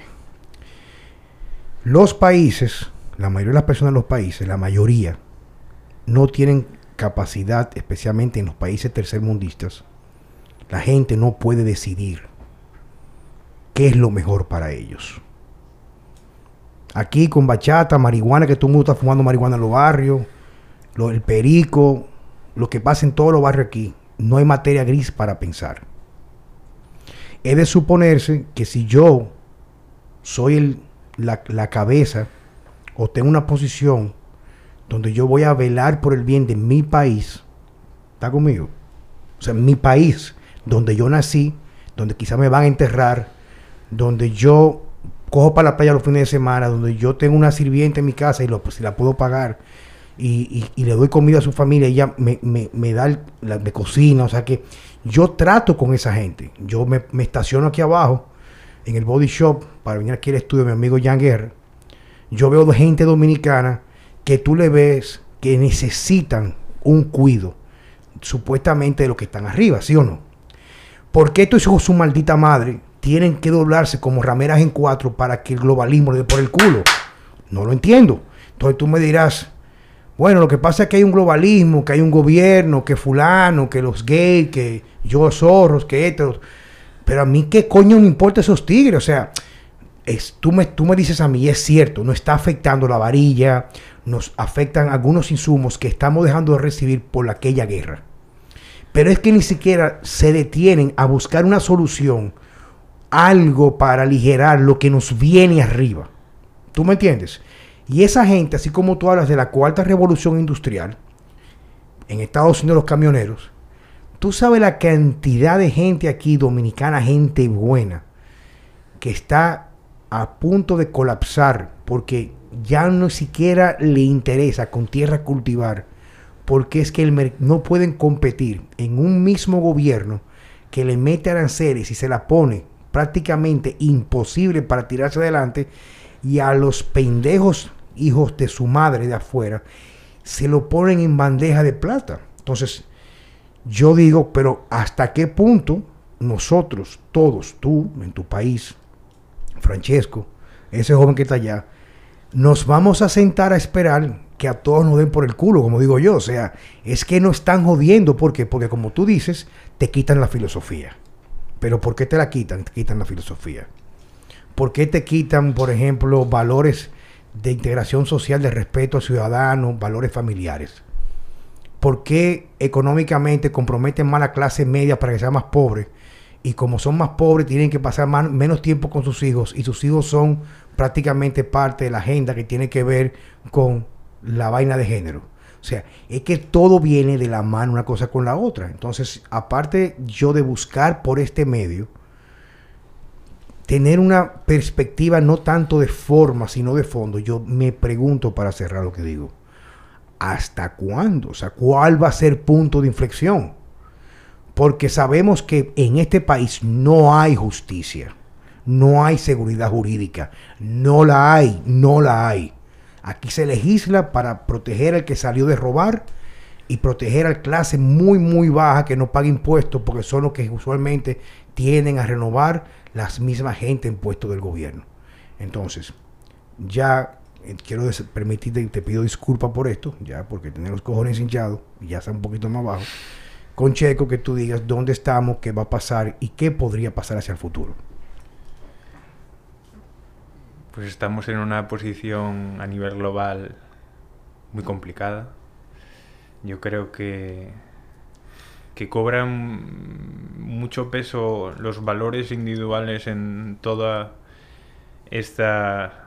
Los países, la mayoría de las personas en los países, la mayoría, no tienen capacidad, especialmente en los países tercermundistas. La gente no puede decidir qué es lo mejor para ellos. Aquí con bachata, marihuana, que todo el mundo está fumando marihuana en los barrios, el perico, lo que pasa en todos los barrios aquí, no hay materia gris para pensar. Es de suponerse que si yo soy el, la, la cabeza o tengo una posición donde yo voy a velar por el bien de mi país, ¿está conmigo? O sea, mi país, donde yo nací, donde quizá me van a enterrar, donde yo cojo para la playa los fines de semana, donde yo tengo una sirviente en mi casa y lo, pues, la puedo pagar y, y- y le doy comida a su familia, ella me, da, la, me cocina, o sea que yo trato con esa gente. Yo me, me estaciono aquí abajo en el body shop para venir aquí al estudio de mi amigo Jan Guerra. Yo veo gente dominicana que tú le ves que necesitan un cuido, supuestamente de los que están arriba, ¿sí o no? ¿Por qué estos hijos su maldita madre tienen que doblarse como rameras en cuatro para que el globalismo le dé por el culo? No lo entiendo. Entonces tú me dirás, bueno, lo que pasa es que hay un globalismo, que hay un gobierno, que fulano, que los gays, que yo zorros, que estos. Pero a mí qué coño me importa esos tigres, o sea, tú, me, tú me dices a mí, es cierto, nos está afectando la varilla, nos afectan algunos insumos que estamos dejando de recibir por aquella guerra. Pero es que ni siquiera se detienen a buscar una solución, algo para aligerar lo que nos viene arriba. ¿Tú me entiendes? Y esa gente, así como tú hablas de la cuarta revolución industrial, en Estados Unidos los camioneros, tú sabes la cantidad de gente aquí, dominicana, gente buena, que está a punto de colapsar porque ya no siquiera le interesa con tierra cultivar, porque es que el no pueden competir en un mismo gobierno que le mete aranceles y se la pone prácticamente imposible para tirarse adelante y a los pendejos hijos de su madre de afuera se lo ponen en bandeja de plata. Entonces, yo digo, pero ¿hasta qué punto nosotros, todos, tú, en tu país, Francesco, ese joven que está allá, nos vamos a sentar a esperar que a todos nos den por el culo, como digo yo. O sea, es que no están jodiendo. ¿Por qué? Porque como tú dices, te quitan la filosofía. Pero ¿por qué te la quitan? Te quitan la filosofía. ¿Por qué te quitan, por ejemplo, valores de integración social, de respeto a ciudadanos, valores familiares? ¿Por qué económicamente comprometen más a la clase media para que sea más pobre? Y como son más pobres, tienen que pasar más- menos tiempo con sus hijos. Y sus hijos son prácticamente parte de la agenda que tiene que ver con la vaina de género. O sea, es que todo viene de la mano una cosa con la otra. Entonces, aparte yo de buscar por este medio, tener una perspectiva no tanto de forma, sino de fondo, yo me pregunto para cerrar lo que digo, ¿hasta cuándo? O sea, ¿cuál va a ser punto de inflexión? Porque sabemos que en este país no hay justicia, no hay seguridad jurídica, no la hay, no la hay. Aquí se legisla para proteger al que salió de robar y proteger a clase muy, muy baja que no paga impuestos porque son los que usualmente tienden a renovar las mismas gente en puestos del gobierno. Entonces, ya eh, quiero permitirte te pido disculpas por esto, ya porque tener los cojones hinchados y ya está un poquito más bajo. Con Checo, que tú digas dónde estamos, qué va a pasar y qué podría pasar hacia el futuro. Pues estamos en una posición a nivel global muy complicada. Yo creo que, que cobran mucho peso los valores individuales en toda esta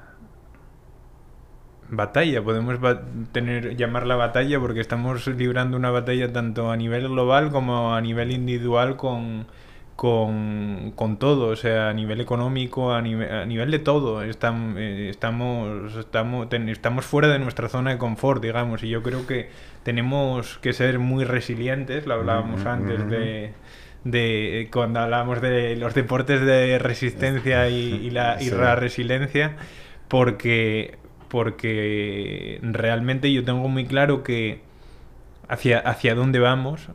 batalla, podemos ba- tener llamarla batalla porque estamos librando una batalla tanto a nivel global como a nivel individual con, con, con todo, o sea, a nivel económico, a nivel, a nivel de todo. Eh, estamos, estamos, ten- estamos fuera de nuestra zona de confort, digamos, y yo creo que tenemos que ser muy resilientes, lo hablábamos antes de de cuando hablábamos de los deportes de resistencia y, y la, y Sí. la resiliencia porque porque realmente yo tengo muy claro que hacia hacia dónde vamos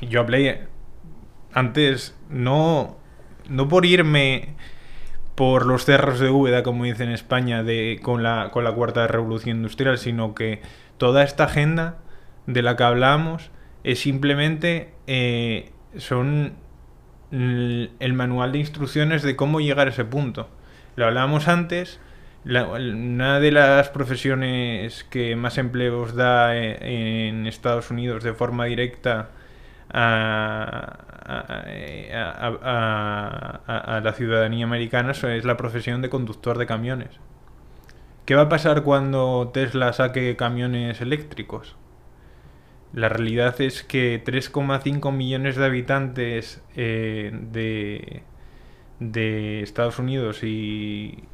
yo hablé antes no no por irme por los cerros de Úbeda, como dicen en España, de, con, la, con la cuarta revolución industrial, sino que toda esta agenda de la que hablamos es simplemente eh, son el manual de instrucciones de cómo llegar a ese punto. Lo hablábamos antes, la- una de las profesiones que más empleos da eh, en Estados Unidos de forma directa a, la ciudadanía americana es la profesión de conductor de camiones. ¿Qué va a pasar cuando Tesla saque camiones eléctricos? La realidad es que 3,5 millones de habitantes eh, de Estados Unidos y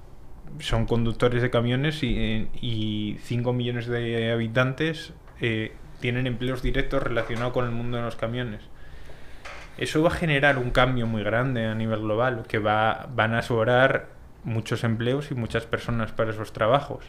son conductores de camiones y, y 5 millones de habitantes eh, tienen empleos directos relacionados con el mundo de los camiones. Eso va a generar un cambio muy grande a nivel global, que va, van a sobrar muchos empleos y muchas personas para esos trabajos.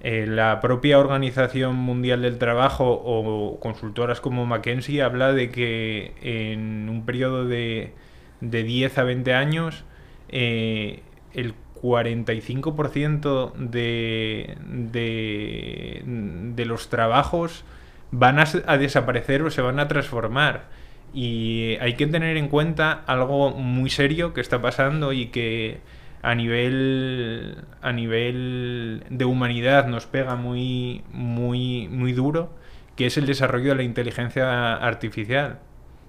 Eh, la propia Organización Mundial del Trabajo o consultoras como McKinsey habla de que en un periodo de, de 10 a 20 años eh, el 45% de, de, de los trabajos van a, a desaparecer o se van a transformar. Y hay que tener en cuenta algo muy serio que está pasando y que a nivel a nivel de humanidad nos pega muy muy muy duro, que es el desarrollo de la inteligencia artificial.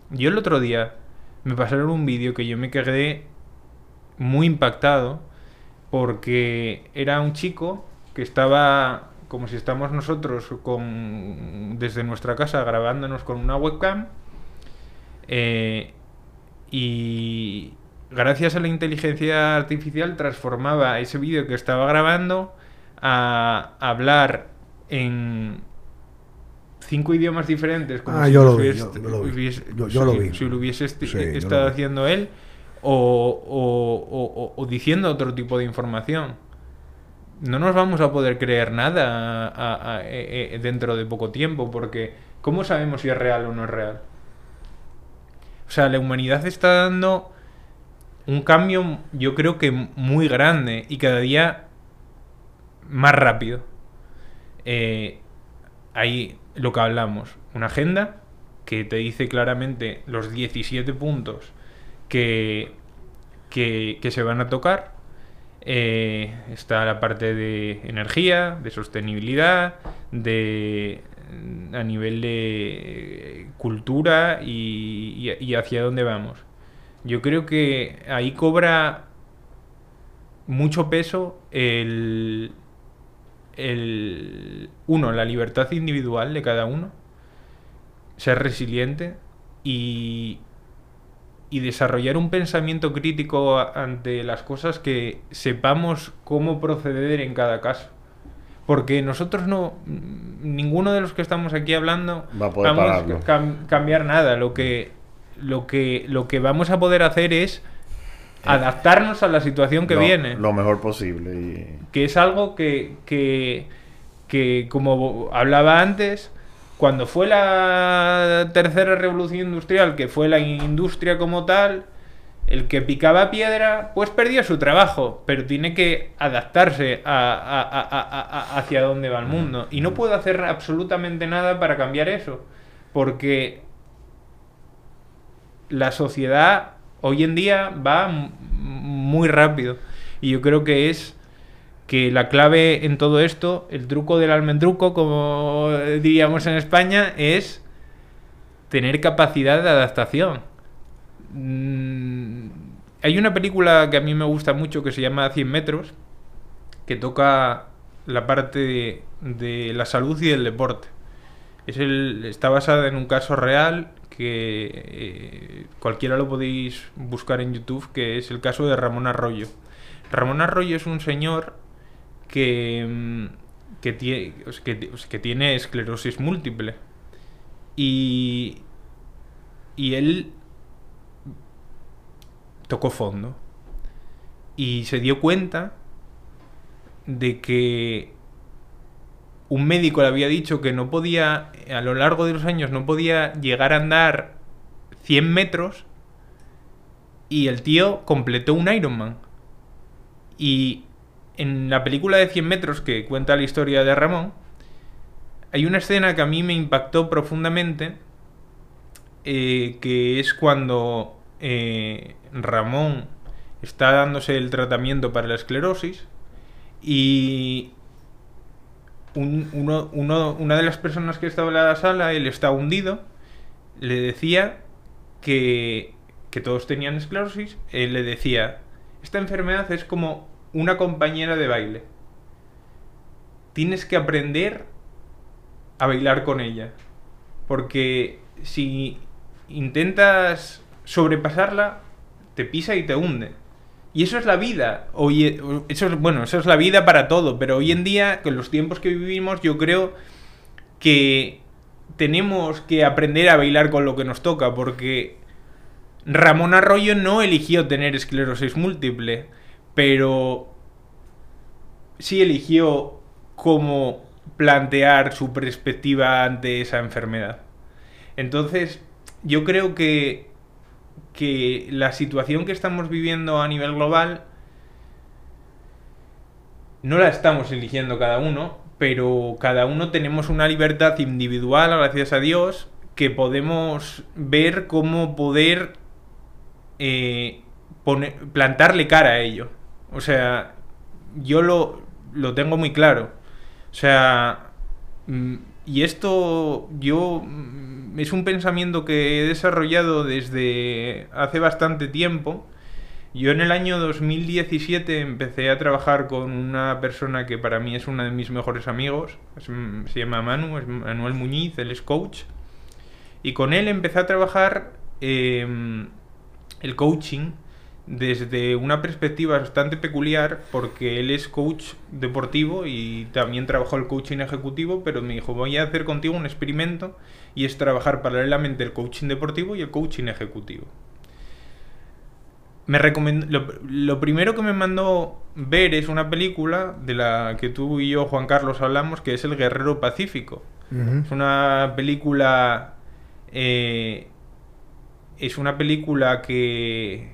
Yo el otro día me pasaron un vídeo que yo me quedé muy impactado porque era un chico que estaba como si estamos nosotros con desde nuestra casa grabándonos con una webcam eh, y gracias a la inteligencia artificial transformaba ese vídeo que estaba grabando a hablar en cinco idiomas diferentes como Ah, si yo lo hubiese- estado haciendo él o, o- o- o- diciendo otro tipo de información no nos vamos a poder creer nada eh, eh, dentro de poco tiempo, porque ¿cómo sabemos si es real o no es real? O sea, la humanidad está dando un cambio, yo creo que muy grande y cada día más rápido. Eh, hay lo que hablamos, una agenda que te dice claramente los 17 puntos que, que, se van a tocar. Eh, está la parte de energía, de sostenibilidad, de a nivel de cultura y, y- y hacia dónde vamos. Yo creo que ahí cobra mucho peso el, el uno, la libertad individual de cada uno, ser resiliente y, y desarrollar un pensamiento crítico ante las cosas que sepamos cómo proceder en cada caso. Porque nosotros no, ninguno de los que estamos aquí hablando Va a poder vamos a cam- cambiar nada. Lo que, lo, que, lo que vamos a poder hacer es adaptarnos a la situación que lo, viene Lo mejor posible. Y... que es algo que, que, que, como hablaba antes, cuando fue la tercera revolución industrial, que fue la industria como tal, el que picaba piedra, pues perdía su trabajo, pero tiene que adaptarse a, hacia dónde va el mundo. Y no puedo hacer absolutamente nada para cambiar eso, porque la sociedad hoy en día va muy rápido. Y yo creo que es que la clave en todo esto, el truco del almendruco, como diríamos en España, es tener capacidad de adaptación. Mm, Hay una película que a mí me gusta mucho que se llama 100 metros, que toca la parte de, la salud y del deporte. Es el, está basada en un caso real que eh, cualquiera lo podéis buscar en YouTube, que es el caso de Ramón Arroyo. Ramón Arroyo es un señor que, mm, que, tie- o sea, que, o sea, que tiene esclerosis múltiple. Y, y él tocó fondo. Y se dio cuenta de que un médico le había dicho que no podía, a lo largo de los años, no podía llegar a andar 100 metros y el tío completó un Ironman. Y en la película de 100 metros que cuenta la historia de Ramón, hay una escena que a mí me impactó profundamente, eh, que es cuando eh, Ramón está dándose el tratamiento para la esclerosis y un- uno- uno- una de las personas que estaba en la sala, él está hundido, le decía que, que todos tenían esclerosis, él le decía, esta enfermedad es como una compañera de baile. Tienes que aprender a bailar con ella. Porque si intentas sobrepasarla, te pisa y te hunde. Y eso es la vida. Hoy, eso es, bueno, eso es la vida para todo. Pero hoy en día, con los tiempos que vivimos, yo creo que tenemos que aprender a bailar con lo que nos toca. Porque Ramón Arroyo no eligió tener esclerosis múltiple. Pero sí eligió cómo plantear su perspectiva ante esa enfermedad. Entonces, yo creo que, que la situación que estamos viviendo a nivel global no la estamos eligiendo cada uno, pero cada uno tenemos una libertad individual, gracias a Dios, que podemos ver cómo poder eh, plantarle cara a ello. O sea, yo lo, lo tengo muy claro. O sea, mm, y esto yo mm, es un pensamiento que he desarrollado desde hace bastante tiempo. Yo en el año 2017 empecé a trabajar con una persona que para mí es uno de mis mejores amigos. Se llama Manu, Manuel Muñiz, él es coach. Y con él empecé a trabajar em, el coaching desde una perspectiva bastante peculiar porque él es coach deportivo y también trabajó el coaching ejecutivo, pero me dijo, voy a hacer contigo un experimento y es trabajar paralelamente el coaching deportivo y el coaching ejecutivo. Me recomend- lo, lo primero que me mandó ver es una película de la que tú y yo, Juan Carlos, hablamos, que es El Guerrero Pacífico. Es una película. eh, es una película que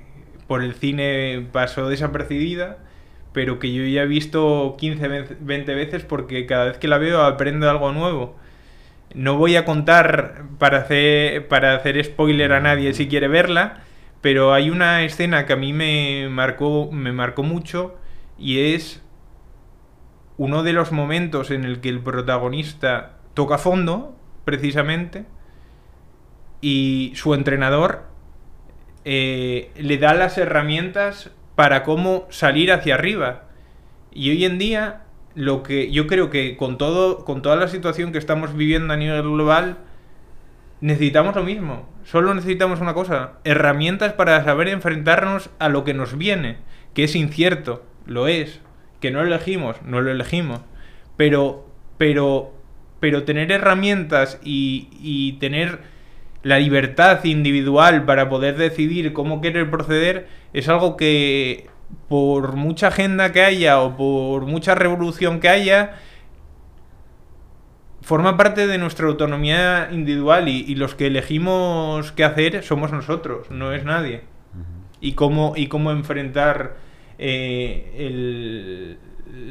por el cine pasó desapercibida, pero que yo ya he visto 15, vez- 20 veces porque cada vez que la veo aprendo algo nuevo. No voy a contar para hacer, para hacer spoiler a nadie si quiere verla, pero hay una escena que a mí me marcó, me marcó mucho y es uno de los momentos en el que el protagonista toca fondo, precisamente, y su entrenador eh, le da las herramientas para cómo salir hacia arriba. Y hoy en día, lo que yo creo que con todo, con toda la situación que estamos viviendo a nivel global, necesitamos lo mismo. Solo necesitamos una cosa, herramientas para saber enfrentarnos a lo que nos viene, que es incierto, lo es, que no elegimos, no lo elegimos, pero, pero, pero tener herramientas y, y tener la libertad individual para poder decidir cómo querer proceder es algo que por mucha agenda que haya o por mucha revolución que haya, forma parte de nuestra autonomía individual y, y los que elegimos qué hacer somos nosotros, no es nadie. Y cómo, y cómo enfrentar eh, el-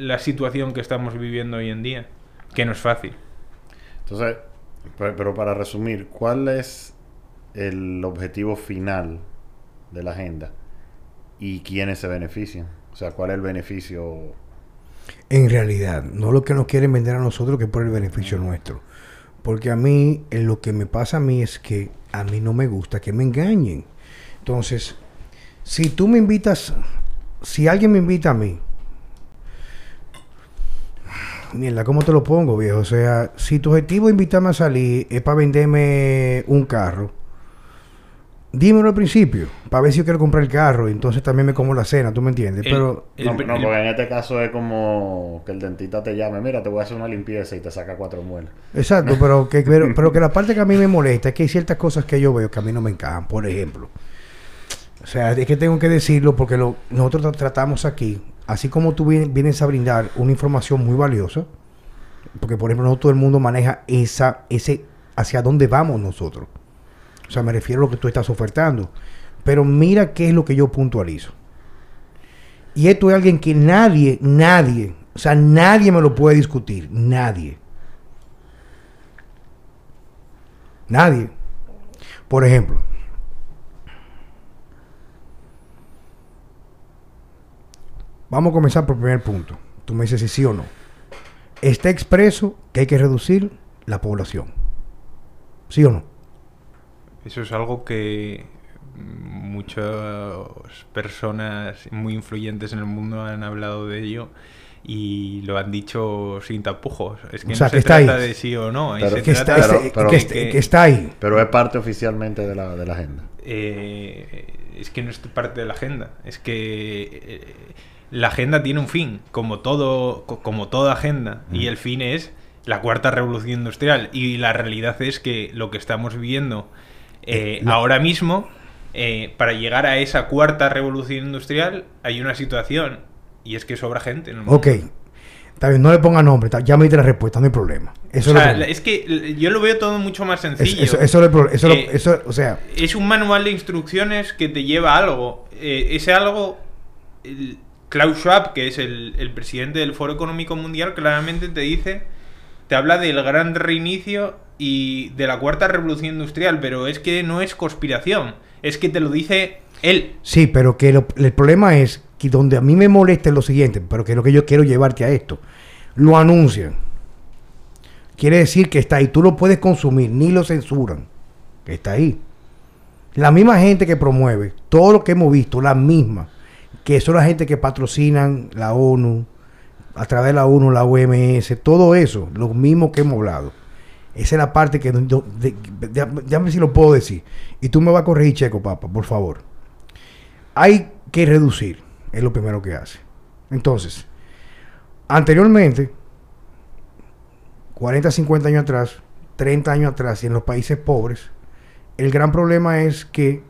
la situación que estamos viviendo hoy en día, que no es fácil. Entonces, pe- pero para resumir, ¿cuál es el objetivo final de la agenda? ¿Y quiénes se benefician? O sea, ¿cuál es el beneficio? En realidad, no lo que nos quieren vender a nosotros que por el beneficio nuestro. Porque a mí, eh, lo que me pasa a mí es que a mí no me gusta que me engañen. Entonces, si tú me invitas, si alguien me invita a mí, Mierda, ¿cómo te lo pongo, viejo? O sea, si tu objetivo es invitarme a salir es para venderme un carro, dímelo al principio, para ver si yo quiero comprar el carro, y entonces también me como la cena, ¿tú me entiendes? El- Pero, el- no, el- no, porque en este caso es como que el dentista te llame, mira, te voy a hacer una limpieza y te saca cuatro muelas. exacto, pero que, pero, pero que la parte que a mí me molesta es que hay ciertas cosas que yo veo que a mí no me encajan, por ejemplo. O sea, es que tengo que decirlo porque lo, nosotros tra- tratamos aquí, así como tú vien- vienes a brindar una información muy valiosa, porque por ejemplo no todo el mundo maneja esa, ese, hacia dónde vamos nosotros. O sea, me refiero a lo que tú estás ofertando. Pero mira qué es lo que yo puntualizo. Y esto es alguien que nadie, nadie, o sea, nadie me lo puede discutir. Nadie. Nadie. Por ejemplo, vamos a comenzar por el primer punto. Tú me dices si sí o no. Está expreso que hay que reducir la población. ¿Sí o no? Eso es algo que muchas personas muy influyentes en el mundo han hablado de ello y lo han dicho sin tapujos. Es que O sea, no que se está trata ahí. de sí o no. Pero- se Que trata está, pero- pero- que est- que- que está ahí. Pero es parte oficialmente de la, de la agenda. eh, es que no es parte de la agenda. Es que eh, la agenda tiene un fin, como todo, co- como toda agenda, y el fin es la cuarta revolución industrial. Y la realidad es que lo que estamos viviendo eh, Eh, ahora mismo, eh, para llegar a esa cuarta revolución industrial, hay una situación, y es que sobra gente en el mundo. Ok. Está bien, no le ponga nombre. Ya me diste la respuesta, no hay problema. Eso O es sea, lo que- es que yo lo veo todo mucho más sencillo. eso- eso es eso Eh, o sea, un manual de instrucciones que te lleva a algo. Eh, ese algo, Klaus Schwab, que es el, presidente del Foro Económico Mundial, claramente te dice, te habla del gran reinicio y de la cuarta revolución industrial, pero es que no es conspiración, es que te lo dice él. sí, pero que el problema es que donde a mí me molesta es lo siguiente, pero que lo que yo quiero llevarte a esto. Lo anuncian. Quiere decir que está ahí. Tú lo puedes consumir, ni lo censuran. Está ahí. La misma gente que promueve, todo lo que hemos visto, la misma, que son la gente que patrocinan la ONU, a través de la ONU, la OMS, todo eso, lo mismo que hemos hablado. Esa es la parte que... Déjame si lo puedo decir. Y tú me vas a corregir, Checo, papá, por favor. Hay que reducir, es lo primero que hace. Entonces, anteriormente, 40, 50 años atrás, 30 años atrás, y en los países pobres, el gran problema es que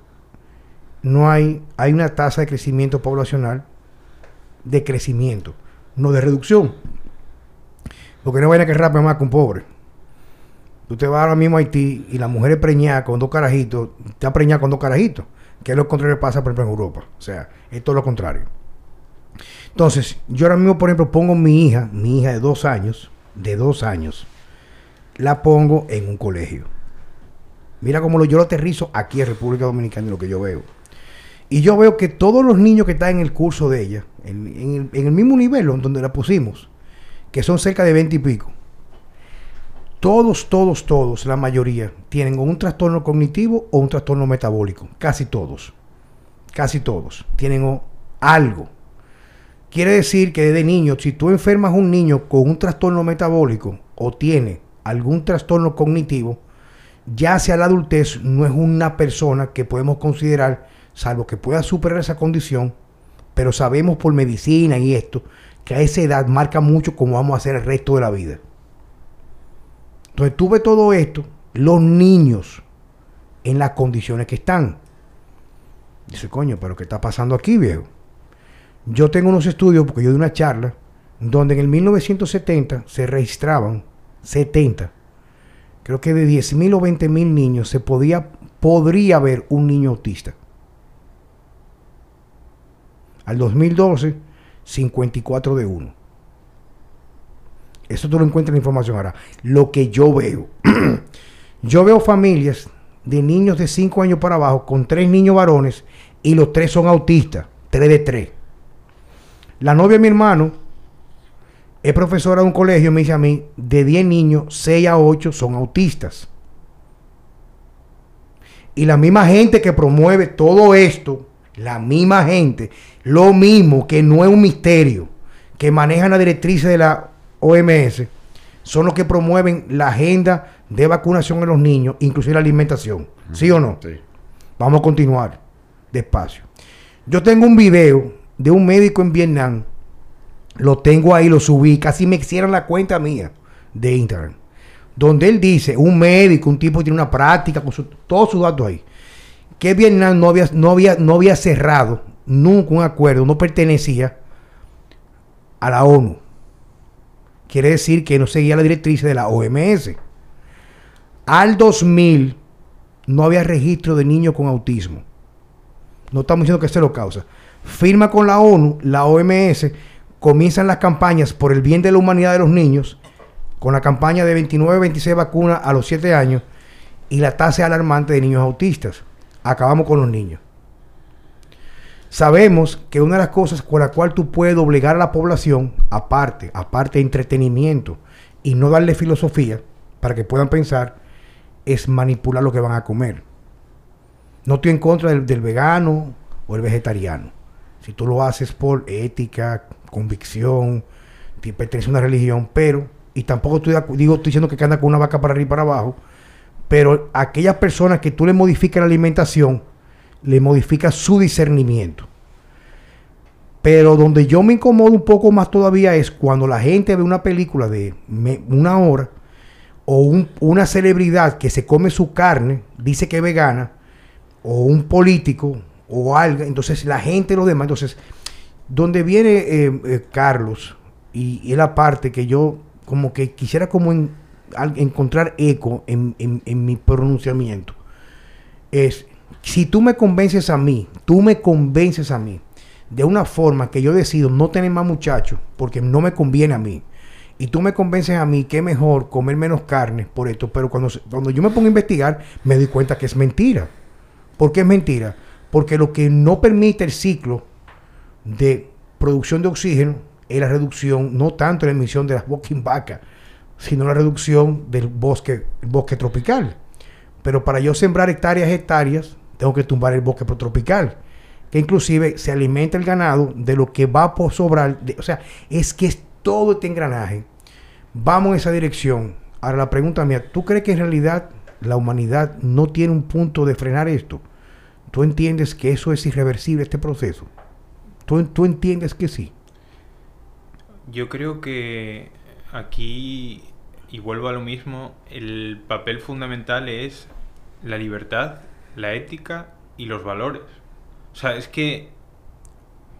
no hay, hay una tasa de crecimiento poblacional de crecimiento, no de reducción. Porque no vayan a que rápido más que un pobre. Tú te vas ahora mismo a Haití y la mujer es preñada con dos carajitos, está preñada con dos carajitos, que es lo contrario que pasa, por ejemplo, en Europa. O sea, es todo lo contrario. Entonces, yo ahora mismo, por ejemplo, pongo mi hija, mi hija de dos años, de dos años, la pongo en un colegio. Mira cómo lo, yo lo aterrizo aquí en República Dominicana, lo que yo veo. Y yo veo que todos los niños que están en el curso de ella, en, en el, mismo nivel donde la pusimos, que son cerca de 20 y pico, todos, todos, todos, la mayoría, tienen un trastorno cognitivo o un trastorno metabólico. Casi todos. Casi todos. Tienen algo. Quiere decir que desde niño, si tú enfermas a un niño con un trastorno metabólico o tiene algún trastorno cognitivo, ya hacia la adultez no es una persona que podemos considerar, salvo que pueda superar esa condición, pero sabemos por medicina y esto, que a esa edad marca mucho cómo vamos a hacer el resto de la vida. Entonces tú ves todo esto, los niños en las condiciones que están. Dice, coño, pero ¿qué está pasando aquí, viejo? Yo tengo unos estudios, porque yo di una charla, donde en el 1970 se registraban 70. Creo que de 10.000 o 20.000 niños se podía, podría haber un niño autista. Al 2012, 54 de 1. Eso tú lo encuentras en la información ahora. Lo que yo veo. yo veo familias de niños de 5 años para abajo con tres niños varones y los tres son autistas. 3 de 3. La novia de mi hermano es profesora de un colegio me dice a mí, de 10 niños, 6 a 8 son autistas. Y la misma gente que promueve todo esto, la misma gente, lo mismo que no es un misterio, que manejan la directriz de la OMS son los que promueven la agenda de vacunación en los niños, inclusive la alimentación. ¿Sí o no? Sí. Vamos a continuar despacio. Yo tengo un video de un médico en Vietnam. Lo tengo ahí, lo subí. Casi me cierran la cuenta mía de Instagram. Donde él dice, un médico, un tipo que tiene una práctica, con su- todos sus datos ahí. Que Vietnam no había, no, había, no había cerrado nunca un acuerdo, no pertenecía a la ONU. Quiere decir que no seguía la directriz de la OMS. Al 2000 no había registro de niños con autismo. No estamos diciendo que se lo causa. Firma con la ONU, la OMS, comienzan las campañas por el bien de la humanidad de los niños, con la campaña de 29-26 vacunas a los 7 años y la tasa alarmante de niños autistas. Acabamos con los niños. Sabemos que una de las cosas con la cual tú puedes obligar a la población, aparte, aparte de entretenimiento, y no darle filosofía para que puedan pensar, es manipular lo que van a comer. No estoy en contra del, del vegano o el vegetariano. Si tú lo haces por ética, convicción, te pertenece a una religión, pero, y tampoco estoy, digo, estoy diciendo que anda con una vaca para arriba y para abajo, pero aquellas personas que tú le modificas la alimentación, le modificas su discernimiento. Pero donde yo me incomodo un poco más todavía es cuando la gente ve una película de una hora o un- una celebridad que se come su carne, dice que es vegana, o un político o algo, entonces la gente lo demás. Entonces, donde viene eh, eh, Carlos, y, y la parte que yo como que quisiera como en- encontrar eco en, en- mi pronunciamiento, es, si tú me convences a mí, tú me convences a mí, de una forma que yo decido no tener más muchachos, porque no me conviene a mí, y tú me convences a mí que es mejor comer menos carne por esto, pero cuando, cuando yo me pongo a investigar, me doy cuenta que es mentira. ¿Por qué es mentira? Porque lo que no permite el ciclo de producción de oxígeno es la reducción, no tanto la emisión de las walking vacas, sino la reducción del bosque, bosque tropical. Pero para yo sembrar hectáreas hectáreas, tengo que tumbar el bosque tropical, que inclusive se alimenta el ganado de lo que va por sobrar. o sea, es que es todo este engranaje. Vamos en esa dirección. Ahora la pregunta mía, ¿tú crees que en realidad la humanidad no tiene un punto de frenar esto? ¿Tú entiendes que eso es irreversible, este proceso? ¿Tú, tú entiendes que sí? Yo creo que aquí, y vuelvo a lo mismo, el papel fundamental es la libertad, la ética y los valores. O sea, es que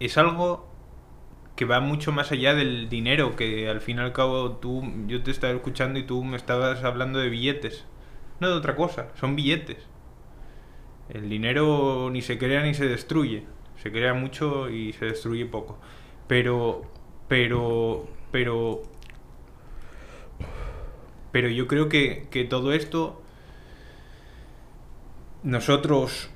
es algo que va mucho más allá del dinero, que al fin y al cabo tú, yo te estaba escuchando y tú me estabas hablando de billetes. No de otra cosa, son billetes. El dinero ni se crea ni se destruye. Se crea mucho y se destruye poco. Pero, pero, pero, pero yo creo que, que todo esto nosotros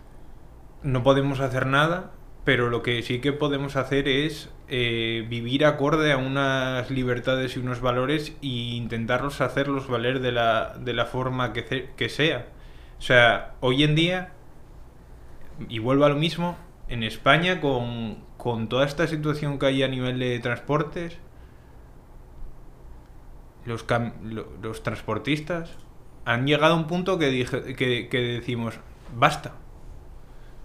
no podemos hacer nada, pero lo que sí que podemos hacer es eh, vivir acorde a unas libertades y unos valores e intentarlos hacerlos valer de la, de la forma que, que sea. O sea, hoy en día, y vuelvo a lo mismo, en España con, con toda esta situación que hay a nivel de transportes, los, transportistas han llegado a un punto que, que, decimos, basta.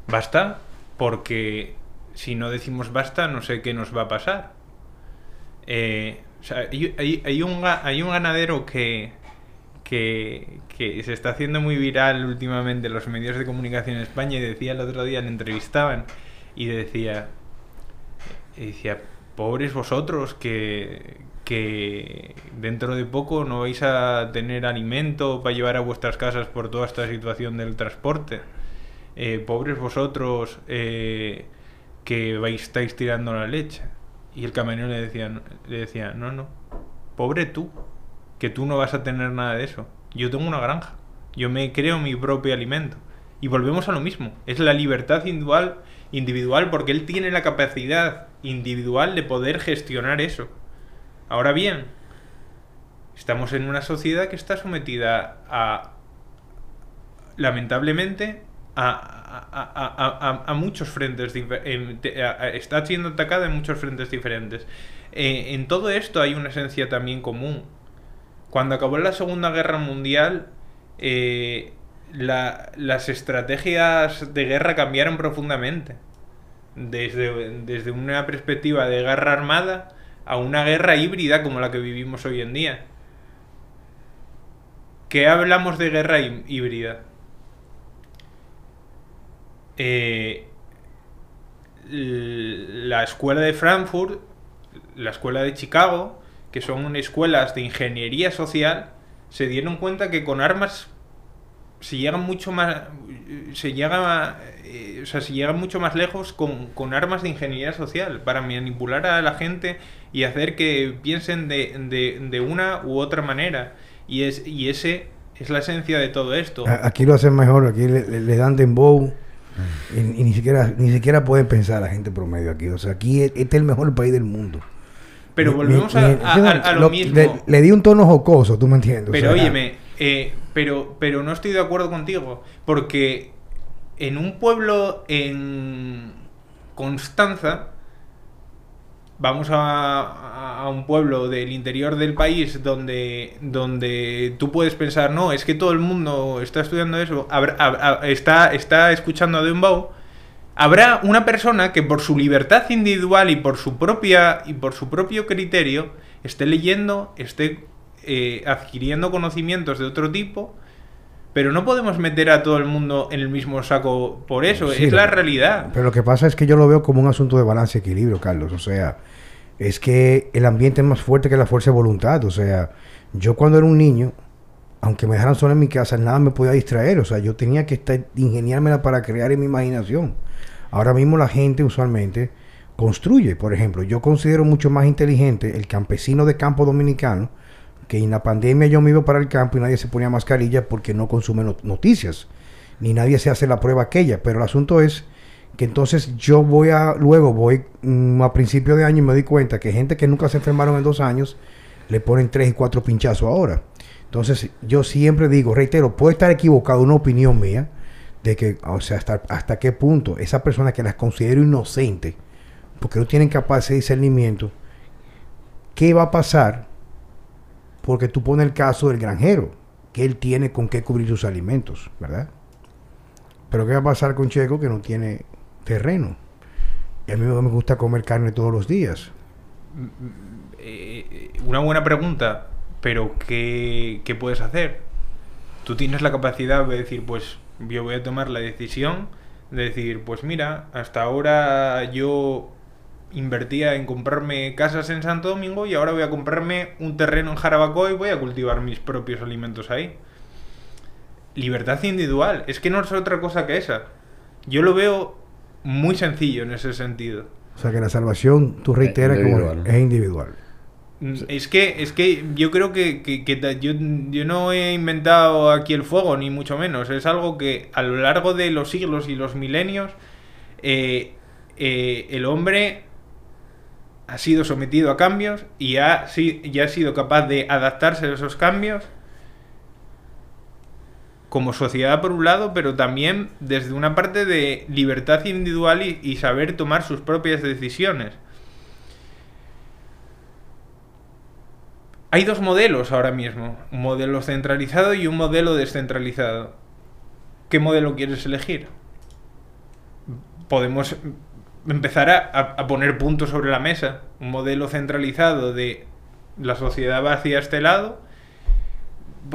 Basta, porque si no decimos basta, no sé qué nos va a pasar. Eh, o sea, hay, hay- un, hay un ganadero que, que, que se está haciendo muy viral últimamente en los medios de comunicación en España y decía el otro día, le entrevistaban y decía, y decía, pobres vosotros que, que dentro de poco no vais a tener alimento para llevar a vuestras casas por toda esta situación del transporte. Eh, pobres vosotros eh, que vais, estáis tirando la leche. Y el camionero le decía, le decía, no, no, pobre tú, que tú no vas a tener nada de eso. Yo tengo una granja, yo me creo mi propio alimento. Y volvemos a lo mismo, es la libertad individual, individual porque él tiene la capacidad individual de poder gestionar eso. Ahora bien, estamos en una sociedad que está sometida a, lamentablemente, a, muchos frentes, está siendo atacada en muchos frentes diferentes. Eh, en todo esto hay una esencia también común. Cuando acabó la Segunda Guerra Mundial, eh, la, las estrategias de guerra cambiaron profundamente. Desde, desde una perspectiva de guerra armada a una guerra híbrida como la que vivimos hoy en día. ¿Qué hablamos de guerra híbrida? Eh, la escuela de Frankfurt, la escuela de Chicago, que son escuelas de ingeniería social, se dieron cuenta que con armas se llega mucho más se llega eh, o sea se llega mucho más lejos con, con, armas de ingeniería social para manipular a la gente y hacer que piensen de, de, de una u otra manera. Y es y ese es la esencia de todo esto. Aquí lo hacen mejor aquí le, le dan dembow y, y, ni siquiera ni siquiera pueden pensar la gente promedio aquí. O sea aquí este es el mejor país del mundo. Pero volvemos a, a, a, a, lo, lo mismo. le, le, di un tono jocoso tú me entiendes pero o sea, óyeme eh, pero, pero no estoy de acuerdo contigo, porque en un pueblo en Constanza, vamos a, a, un pueblo del interior del país donde, donde tú puedes pensar, no, es que todo el mundo está estudiando eso, está, está escuchando a Dembow, habrá una persona que por su libertad individual y por su propia y por su propio criterio esté leyendo, esté eh, adquiriendo conocimientos de otro tipo, pero no podemos meter a todo el mundo en el mismo saco por eso, sí, es la realidad. Pero lo que pasa es que yo lo veo como un asunto de balance y equilibrio, Carlos. O sea, es que el ambiente es más fuerte que la fuerza de voluntad. O sea, yo cuando era un niño, aunque me dejaran solo en mi casa, nada me podía distraer. O sea, yo tenía que estar ingeniármela para crear en mi imaginación. Ahora mismo la gente usualmente construye. Por ejemplo, yo considero mucho más inteligente el campesino de campo dominicano que en la pandemia yo me iba para el campo y nadie se ponía mascarilla porque no consume not noticias, ni nadie se hace la prueba aquella. Pero el asunto es que entonces yo voy a, luego voy mmm, a principio de año y me doy cuenta que gente que nunca se enfermaron en dos años le ponen tres y cuatro pinchazos ahora. Entonces yo siempre digo, reitero, puede estar equivocado una opinión mía de que, o sea, hasta, hasta qué punto esa persona que las considero inocentes, porque no tienen capacidad de discernimiento, ¿qué va a pasar? Porque tú pones el caso del granjero, que él tiene con qué cubrir sus alimentos, ¿verdad? Pero ¿qué va a pasar con Checo que no tiene terreno? Y a mí me gusta comer carne todos los días. Una buena pregunta, pero ¿qué, qué puedes hacer? Tú tienes la capacidad de decir, pues yo voy a tomar la decisión de decir, pues mira, hasta ahora yo invertía en comprarme casas en Santo Domingo y ahora voy a comprarme un terreno en Jarabacoa y voy a cultivar mis propios alimentos ahí. Libertad individual, es que no es otra cosa que esa. Yo lo veo muy sencillo en ese sentido. O sea que la salvación, tú reiteras que es individual. Es que, es que yo creo que, que, que yo, yo, no he inventado aquí el fuego, ni mucho menos. Es algo que a lo largo de los siglos y los milenios, eh, eh, el hombre ha sido sometido a cambios y ha, ya ha sido capaz de adaptarse a esos cambios como sociedad por un lado, pero también desde una parte de libertad individual y, y saber tomar sus propias decisiones. Hay dos modelos ahora mismo, un modelo centralizado y un modelo descentralizado. ¿Qué modelo quieres elegir? Podemos empezar a, poner puntos sobre la mesa. Un modelo centralizado de la sociedad va hacia este lado.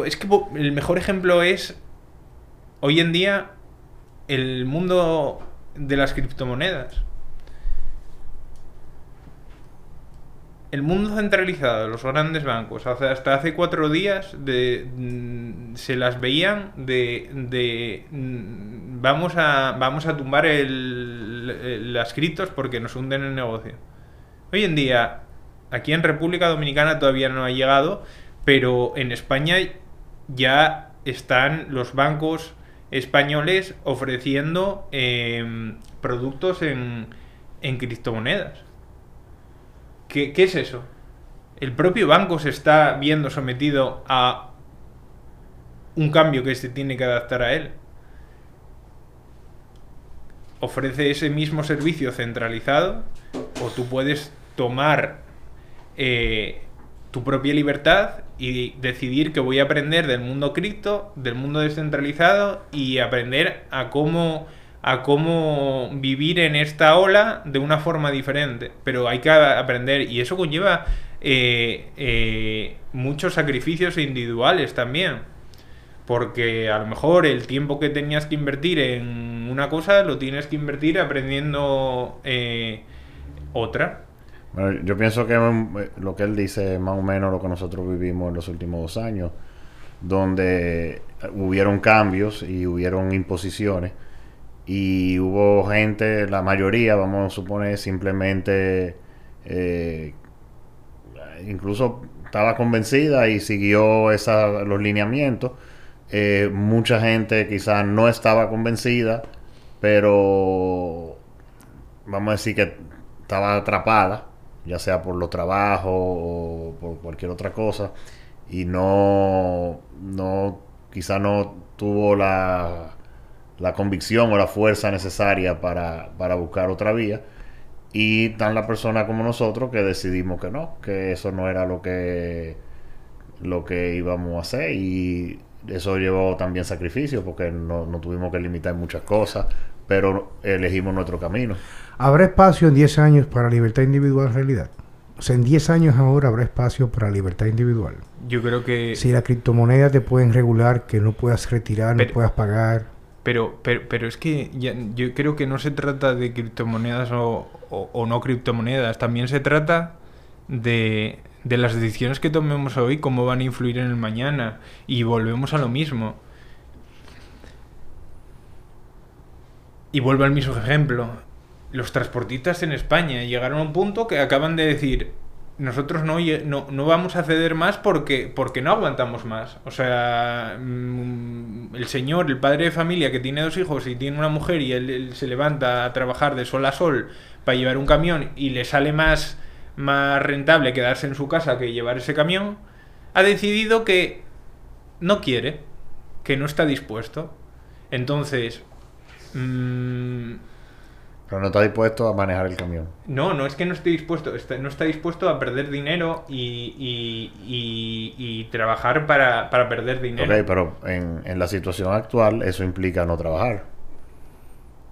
Es que el mejor ejemplo es hoy en día el mundo de las criptomonedas. El mundo centralizado, los grandes bancos, hasta hace cuatro días de, mm, se las veían de, de mm, vamos a vamos a tumbar el, las criptos porque nos hunden el negocio. Hoy en día, aquí en República Dominicana todavía no ha llegado, pero en España ya están los bancos españoles ofreciendo eh, productos en, en criptomonedas. ¿Qué, ¿Qué, es eso? El propio banco se está viendo sometido a un cambio que se tiene que adaptar a él. Ofrece ese mismo servicio centralizado o tú puedes tomar eh, tu propia libertad y decidir que voy a aprender del mundo cripto, del mundo descentralizado y aprender a cómo a cómo vivir en esta ola de una forma diferente. Pero hay que aprender y eso conlleva eh, eh, muchos sacrificios individuales también. Porque a lo mejor el tiempo que tenías que invertir en una cosa lo tienes que invertir aprendiendo eh, otra. Bueno, yo pienso que eh, lo que él dice es más o menos lo que nosotros vivimos en los últimos dos años, donde hubieron cambios y hubieron imposiciones y hubo gente, la mayoría, vamos a suponer, simplemente eh, incluso estaba convencida y siguió esa, los lineamientos. Eh, mucha gente quizás no estaba convencida, pero vamos a decir que estaba atrapada ya sea por los trabajos o por cualquier otra cosa, y no, no quizá no tuvo la, la convicción o la fuerza necesaria para, para buscar otra vía. Y tan la persona como nosotros que decidimos que no, que eso no era lo que, lo que íbamos a hacer. Y eso llevó también sacrificio porque no, no tuvimos que limitar muchas cosas, pero elegimos nuestro camino. ¿Habrá espacio en 10 años para libertad individual en realidad? O sea, en 10 años ahora habrá espacio para libertad individual. Yo creo que... Si la criptomoneda te pueden regular, que no puedas retirar, no puedas pagar. Pero, pero, pero es que yo creo que no se trata de criptomonedas o, o, no criptomonedas. También se trata de, de las decisiones que tomemos hoy, cómo van a influir en el mañana. Y volvemos a lo mismo. Y vuelvo al mismo ejemplo los transportistas en España llegaron a un punto que acaban de decir, nosotros no, no, vamos a ceder más porque, porque no aguantamos más. O sea, mm, el señor, el padre de familia que tiene dos hijos y tiene una mujer y él, se levanta a trabajar de sol a sol para llevar un camión y le sale más, más rentable quedarse en su casa que llevar ese camión, ha decidido que no quiere, que no está dispuesto. Entonces, mmm, pero no está dispuesto a manejar el camión. No, no es que no esté dispuesto, no está dispuesto a perder dinero y, y, trabajar para, perder dinero. Ok, pero en, en, la situación actual eso implica no trabajar.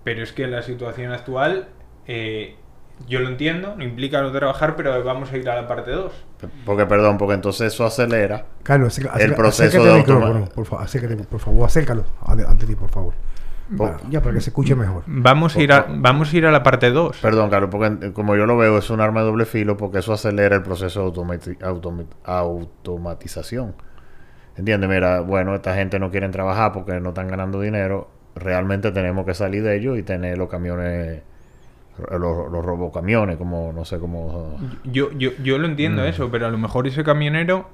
Pero es que en la situación actual, eh, yo lo entiendo, no implica no trabajar, pero vamos a ir a la parte 2. Porque, perdón, porque entonces eso acelera Carlos, el proceso de automático. Por, favor, por favor, acércalo ante ti, por favor ya, para que se escuche mejor. Vamos a ir a, vamos a, ir a la parte 2. Perdón, Carlos, porque como yo lo veo, es un arma de doble filo porque eso acelera el proceso de automatización. ¿Entiendes? Mira, bueno, esta gente no quiere trabajar porque no están ganando dinero. Realmente tenemos que salir de ellos y tener los camiones, los, los robocamiones, como no sé cómo. Yo, yo, yo lo entiendo mm. eso, pero a lo mejor ese camionero,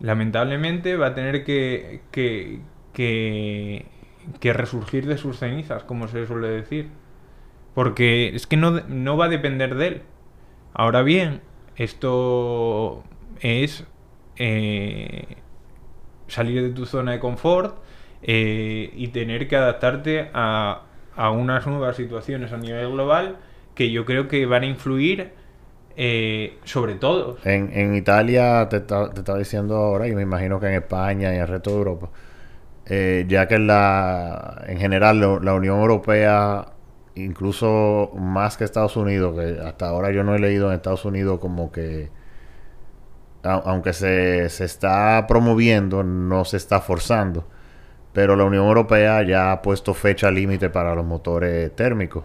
lamentablemente, va a tener que, que, que que resurgir de sus cenizas, como se suele decir. Porque es que no, no va a depender de él. Ahora bien, esto es eh, salir de tu zona de confort eh, y tener que adaptarte a, a, unas nuevas situaciones a nivel global que yo creo que van a influir eh, sobre todo. En, en Italia, te, estaba diciendo ahora, y me imagino que en España y en el resto de Europa, eh, ya que la, en general la Unión Europea, incluso más que Estados Unidos, que hasta ahora yo no he leído en Estados Unidos como que, aunque se, se está promoviendo, no se está forzando, pero la Unión Europea ya ha puesto fecha límite para los motores térmicos.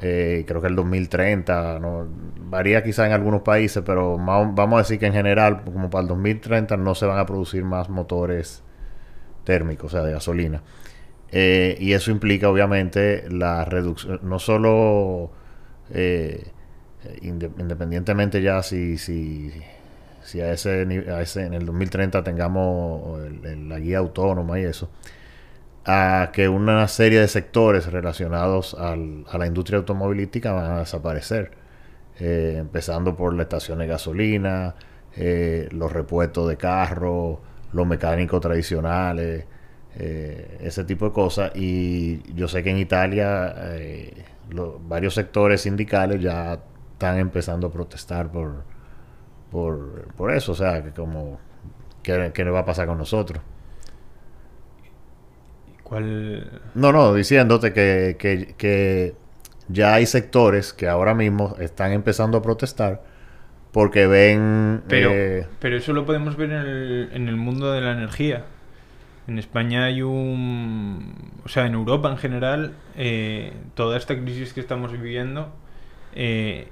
Eh, creo que el 2030, ¿no? varía quizá en algunos países, pero vamos a decir que en general, como para el 2030, no se van a producir más motores térmico, o sea, de gasolina. Eh, y eso implica obviamente la reducción, no solo eh, independientemente ya si, si, si a, ese, a ese en el 2030 tengamos la guía autónoma y eso, a que una serie de sectores relacionados al, a la industria automovilística van a desaparecer, eh, empezando por la estación de gasolina, los repuestos de carros, los mecánicos tradicionales, eh, ese tipo de cosas. Y yo sé que en Italia eh, varios sectores sindicales ya están empezando a protestar por, por, por eso. O sea, que como, ¿qué, ¿qué va a pasar con nosotros? ¿Cuál? No, no, diciéndote que, que, que ya hay sectores que ahora mismo están empezando a protestar porque ven... Pero, eh, pero eso lo podemos ver en el, en el mundo de la energía. En España hay un... O sea, en Europa en general, eh, toda esta crisis que estamos viviendo eh,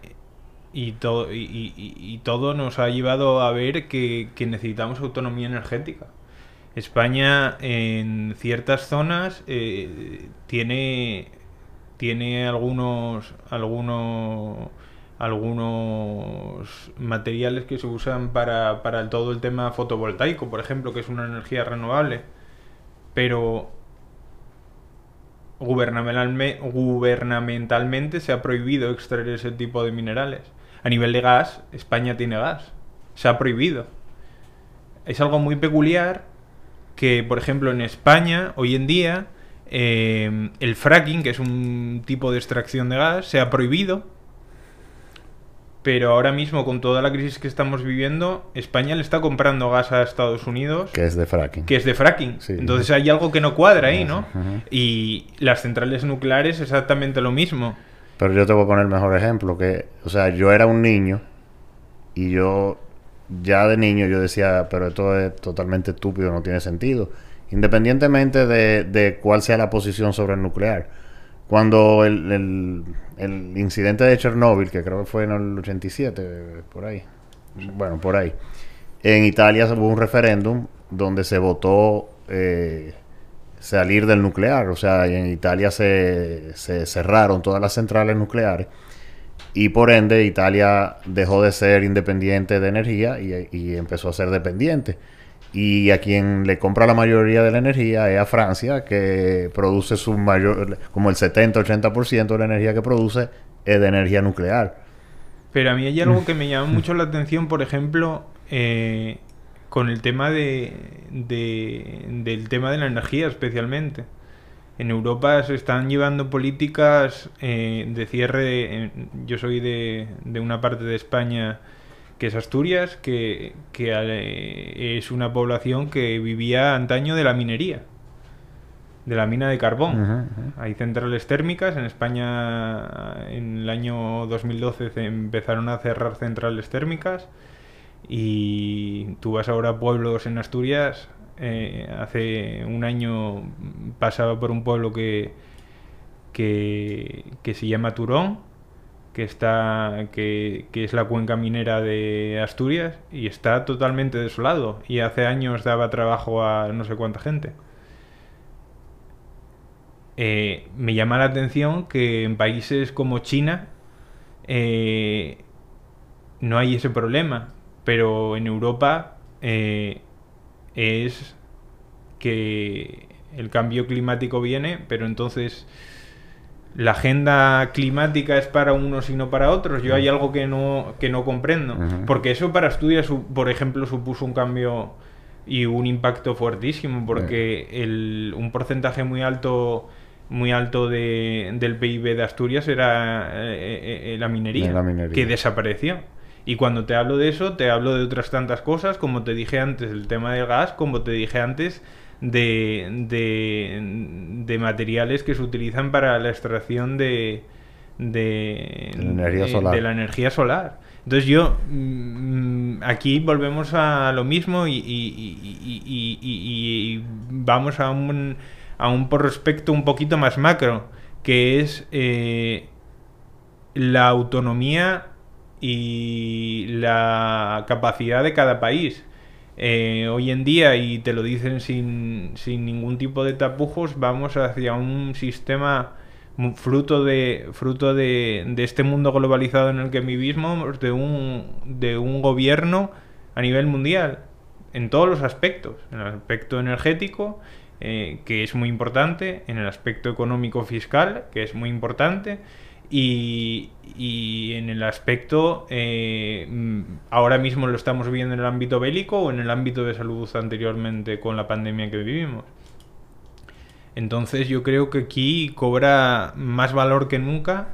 y, todo y, todo nos ha llevado a ver que, que necesitamos autonomía energética. España en ciertas zonas eh, tiene tiene algunos algunos algunos materiales que se usan para, para todo el tema fotovoltaico, por ejemplo, que es una energía renovable, pero gubernamentalme- gubernamentalmente se ha prohibido extraer ese tipo de minerales. A nivel de gas, España tiene gas. Se ha prohibido. Es algo muy peculiar que, por ejemplo, en España, hoy en día, eh, el fracking, que es un tipo de extracción de gas, se ha prohibido. Pero ahora mismo, con toda la crisis que estamos viviendo, España le está comprando gas a Estados Unidos que es de fracking. que es de fracking. Sí. Entonces hay algo que no cuadra ahí, ¿no? Y las centrales nucleares exactamente lo mismo. Pero yo te voy a poner el mejor ejemplo, que, o sea, yo era un niño y yo, ya de niño, yo decía, pero esto es totalmente estúpido, no tiene sentido. Independientemente de, de cuál sea la posición sobre el nuclear. Cuando el, el, incidente de Chernóbil, que creo que fue en el 87, por ahí, bueno, por ahí, en Italia hubo un referéndum donde se votó eh, salir del nuclear. O sea, en Italia se, se cerraron todas las centrales nucleares y por ende Italia dejó de ser independiente de energía y, y empezó a ser dependiente. Y a quien le compra la mayoría de la energía es a Francia, que produce su mayor, como el 70-80% de la energía que produce es de energía nuclear. Pero a mí hay algo que me llama mucho la atención, por ejemplo, eh, con el tema de, de- del tema de la energía especialmente. En Europa se están llevando políticas eh, de cierre. en- yo soy de, de una parte de España que es Asturias, que, que eh, es una población que vivía antaño de la minería, de la mina de carbón. Hay centrales térmicas. En España, en el año 2012, se empezaron a cerrar centrales térmicas. Y tú vas ahora a pueblos en Asturias. eh, hace un año pasaba por un pueblo que, que, se llama Turón, que, está, que, que es la cuenca minera de Asturias, y está totalmente desolado. Y hace años daba trabajo a no sé cuánta gente. Eh, me llama la atención que en países como China eh, no hay ese problema, pero en Europa eh, es que el cambio climático viene, pero entonces la agenda climática es para unos y no para otros. Yo hay algo que no, que no comprendo, porque eso para Asturias, por ejemplo, supuso un cambio y un impacto fuertísimo, porque el, un porcentaje muy alto muy alto de, del PIB de Asturias era eh, eh, la, minería, De la minería. que desapareció. Y cuando te hablo de eso, te hablo de otras tantas cosas, como te dije antes, el tema del gas, como te dije antes, de, de, de materiales que se utilizan para la extracción de, de, De la energía solar. de la energía solar. Entonces yo, mm, aquí volvemos a lo mismo y, y- y- y- y- y- y vamos a un, a un prospecto un poquito más macro, que es eh, la autonomía y la capacidad de cada país. Eh, hoy en día, y te lo dicen sin, sin ningún tipo de tapujos, vamos hacia un sistema fruto de fruto de, de este mundo globalizado en el que vivimos, de un, de un gobierno a nivel mundial, en todos los aspectos, en el aspecto energético, eh, que es muy importante, en el aspecto económico fiscal, que es muy importante, y, y en el aspecto, eh, mm, ahora mismo lo estamos viendo en el ámbito bélico o en el ámbito de salud anteriormente con la pandemia que vivimos. Entonces yo creo que aquí cobra más valor que nunca,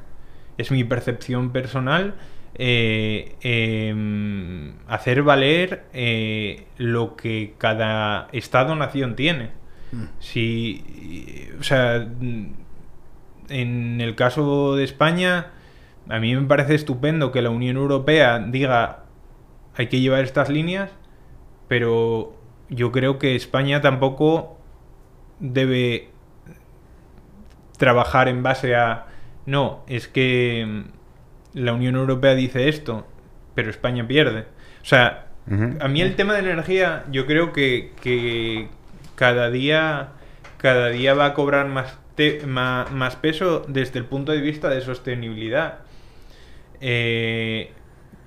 es mi percepción personal, eh, em, hacer valer eh, lo que cada Estado-nación tiene. Mm. Si, o sea, en el caso de España, a mí me parece estupendo que la Unión Europea diga hay que llevar estas líneas, pero yo creo que España tampoco debe trabajar en base a no, es que mm, la Unión Europea dice esto, pero España pierde. O sea, a mí el tema de la energía, yo creo que, que cada día cada día va a cobrar más, te- ma- más, peso desde el punto de vista de sostenibilidad. Eh,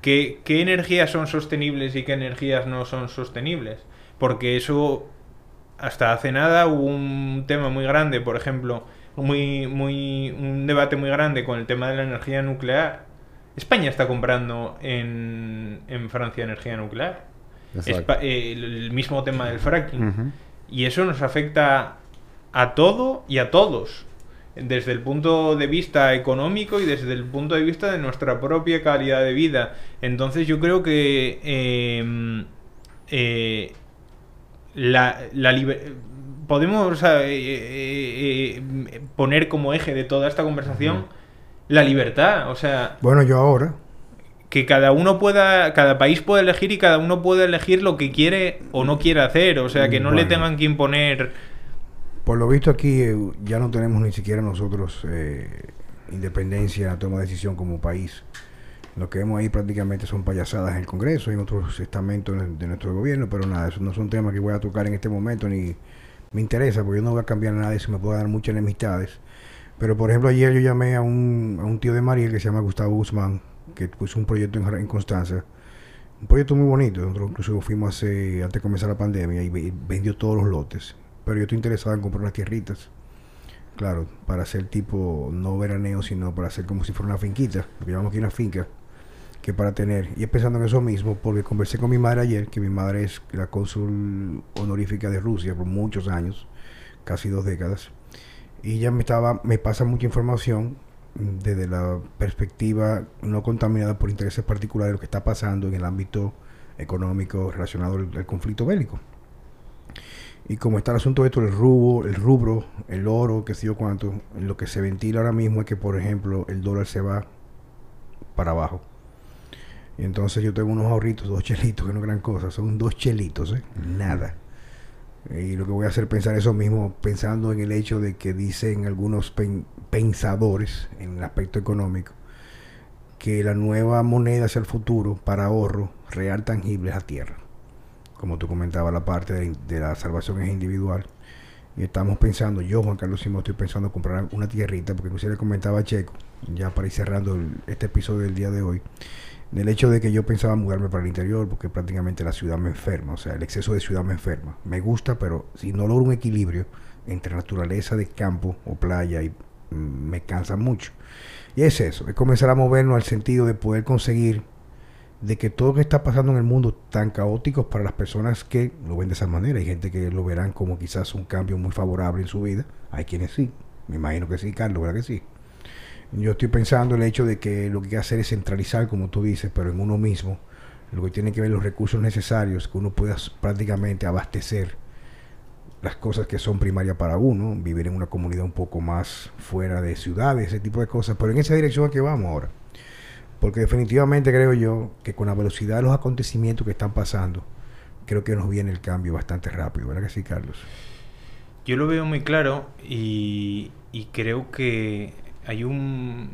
¿qué, qué energías son sostenibles y qué energías no son sostenibles? Porque eso, hasta hace nada, hubo un tema muy grande, por ejemplo, muy, muy, un debate muy grande con el tema de la energía nuclear. España está comprando en, en Francia energía nuclear. Espa- eh, el, mismo tema del fracking. Y eso nos afecta a todo y a todos. Desde el punto de vista económico y desde el punto de vista de nuestra propia calidad de vida. Entonces yo creo que eh, eh, la, la podemos eh, eh, eh, poner como eje de toda esta conversación la libertad. O sea, Bueno, yo ahora, que cada uno pueda, cada país puede elegir y cada uno puede elegir lo que quiere o no quiere hacer. O sea, que no le tengan que imponer. Por lo visto aquí eh, ya no tenemos ni siquiera nosotros eh, independencia, toma de decisión como país. Lo que vemos ahí prácticamente son payasadas en el Congreso y en otros estamentos de nuestro gobierno, pero nada, eso no son temas que voy a tocar en este momento ni me interesa, porque yo no voy a cambiar nada de eso, me puede dar muchas enemistades. Pero por ejemplo, ayer yo llamé a un, a un tío de Mariel que se llama Gustavo Guzmán, que puso un proyecto en, en Constanza. Un proyecto muy bonito. Nosotros incluso fuimos hace, antes de comenzar la pandemia y ve- vendió todos los lotes. Pero yo estoy interesado en comprar unas tierritas. Claro, para hacer tipo, no veraneo, sino para hacer como si fuera una finquita. Lo que llamamos aquí una finca. Que para tener. Y es pensando en eso mismo, porque conversé con mi madre ayer, que mi madre es la cónsul honorífica de Rusia por muchos años, casi dos décadas. Y ella me estaba, me pasa mucha información desde la perspectiva no contaminada por intereses particulares de lo que está pasando en el ámbito económico relacionado al conflicto bélico. Y como está el asunto de esto, el rubro, el rubro, el oro, que sé yo cuánto, lo que se ventila ahora mismo es que, por ejemplo, el dólar se va para abajo. Y entonces yo tengo unos ahorritos, dos chelitos, que no es gran cosa, son dos chelitos, ¿eh? Nada. Y lo que voy a hacer es pensar eso mismo, pensando en el hecho de que dicen algunos pen- pensadores en el aspecto económico, que la nueva moneda hacia el futuro para ahorro real tangible es la tierra. Como tú comentabas, la parte de, la salvación es individual. Y estamos pensando, yo Juan Carlos Simón estoy pensando en comprar una tierrita, porque inclusive le comentaba a Checo, ya para ir cerrando este episodio del día de hoy, del hecho de que yo pensaba mudarme para el interior, porque prácticamente la ciudad me enferma, o sea, el exceso de ciudad me enferma. Me gusta, pero si no logro un equilibrio entre naturaleza de campo o playa, y, mm, me cansa mucho. Y es eso, es comenzar a movernos al sentido de poder conseguir de que todo lo que está pasando en el mundo tan caótico para las personas que lo ven de esa manera. Hay gente que lo verán como quizás un cambio muy favorable en su vida. Hay quienes sí. Me imagino que sí, Carlos, ¿verdad que sí? Yo estoy pensando el hecho de que lo que hay que hacer es centralizar, como tú dices, pero en uno mismo. Lo que tiene que ver los recursos necesarios, que uno pueda prácticamente abastecer las cosas que son primarias para uno, vivir en una comunidad un poco más fuera de ciudades, ese tipo de cosas. Pero en esa dirección es que vamos ahora. Porque definitivamente creo yo que con la velocidad de los acontecimientos que están pasando, creo que nos viene el cambio bastante rápido, ¿verdad que sí, Carlos? Yo lo veo muy claro y, creo que hay un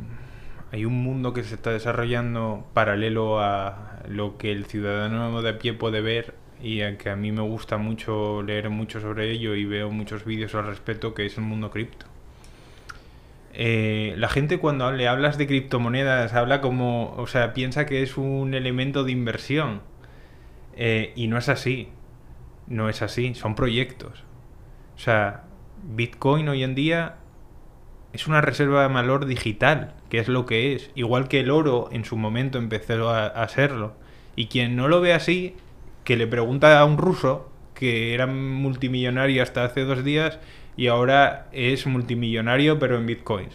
hay un mundo que se está desarrollando paralelo a lo que el ciudadano de a pie puede ver y a que a mí me gusta mucho leer mucho sobre ello y veo muchos vídeos al respecto que es el mundo cripto. Eh, la gente cuando le hablas de criptomonedas habla como, o sea, piensa que es un elemento de inversión Eh, y no es así, no es así, son proyectos. O sea, Bitcoin hoy en día es una reserva de valor digital, que es lo que es. Igual que el oro en su momento empezó a, a serlo. Y quien no lo ve así, que le pregunta a un ruso, que era multimillonario hasta hace dos días, y ahora es multimillonario pero en bitcoins.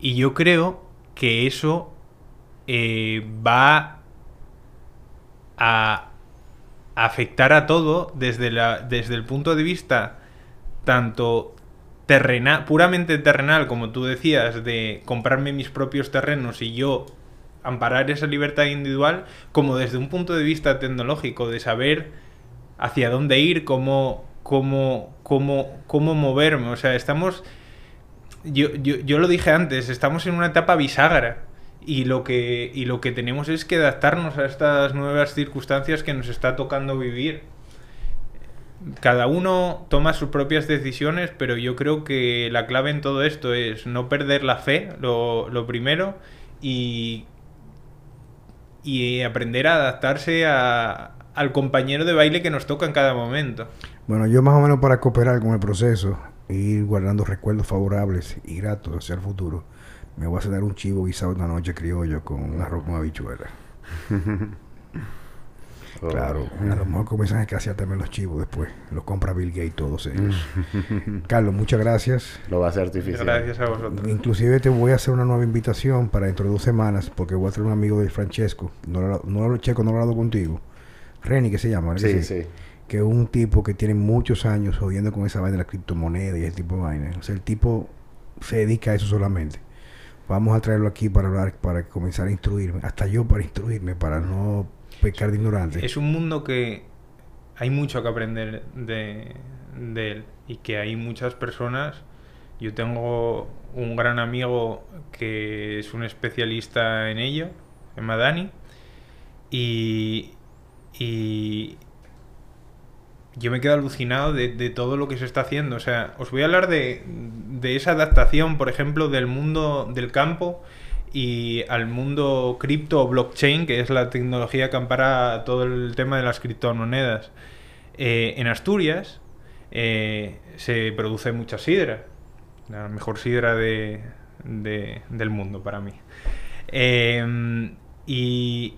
Y yo creo que eso eh, va a afectar a todo desde, la, desde el punto de vista tanto terrenal, puramente terrenal, como tú decías, de comprarme mis propios terrenos y yo amparar esa libertad individual, como desde un punto de vista tecnológico, de saber hacia dónde ir, cómo, cómo, cómo, cómo moverme. O sea, estamos... Yo, yo, yo lo dije antes, estamos en una etapa bisagra y lo que y lo que tenemos es que adaptarnos a estas nuevas circunstancias que nos está tocando vivir cada uno toma sus propias decisiones pero yo creo que la clave en todo esto es no perder la fe lo, lo primero y y aprender a adaptarse a, al compañero de baile que nos toca en cada momento. Bueno, yo más o menos para cooperar con el proceso, e ir guardando recuerdos favorables y gratos hacia el futuro, me voy a cenar un chivo guisado una noche criollo con un arroz con habichuela. Claro, a lo mejor comienzan a escasear también los chivos después. Los compra Bill Gates todos ellos. Carlos, muchas gracias. Lo va a hacer artificial. Gracias a vosotros. Inclusive te voy a hacer una nueva invitación para dentro de dos semanas, porque voy a traer un amigo de Francesco. No, lo- no lo checo, no lo he hablado contigo. Reni, que se llama, ¿verdad que Sí, sí. Que un tipo que tiene muchos años jodiendo con esa vaina de la criptomoneda y ese tipo de vaina. El tipo se dedica a eso solamente. Vamos a traerlo aquí para hablar, para comenzar a instruirme. Hasta yo para instruirme, para no pecar de ignorante. Es un mundo que hay mucho que aprender de, de él y que hay muchas personas. Yo tengo un gran amigo que es un especialista en ello, en Madani, y, y yo me quedo alucinado de, todo lo que se está haciendo. O sea, os voy a hablar de, de esa adaptación, por ejemplo, del mundo del campo y al mundo cripto o blockchain, que es la tecnología que ampara todo el tema de las criptomonedas. Eh, en Asturias eh, se produce mucha sidra, la mejor sidra de, de- del mundo para mí. Eh, y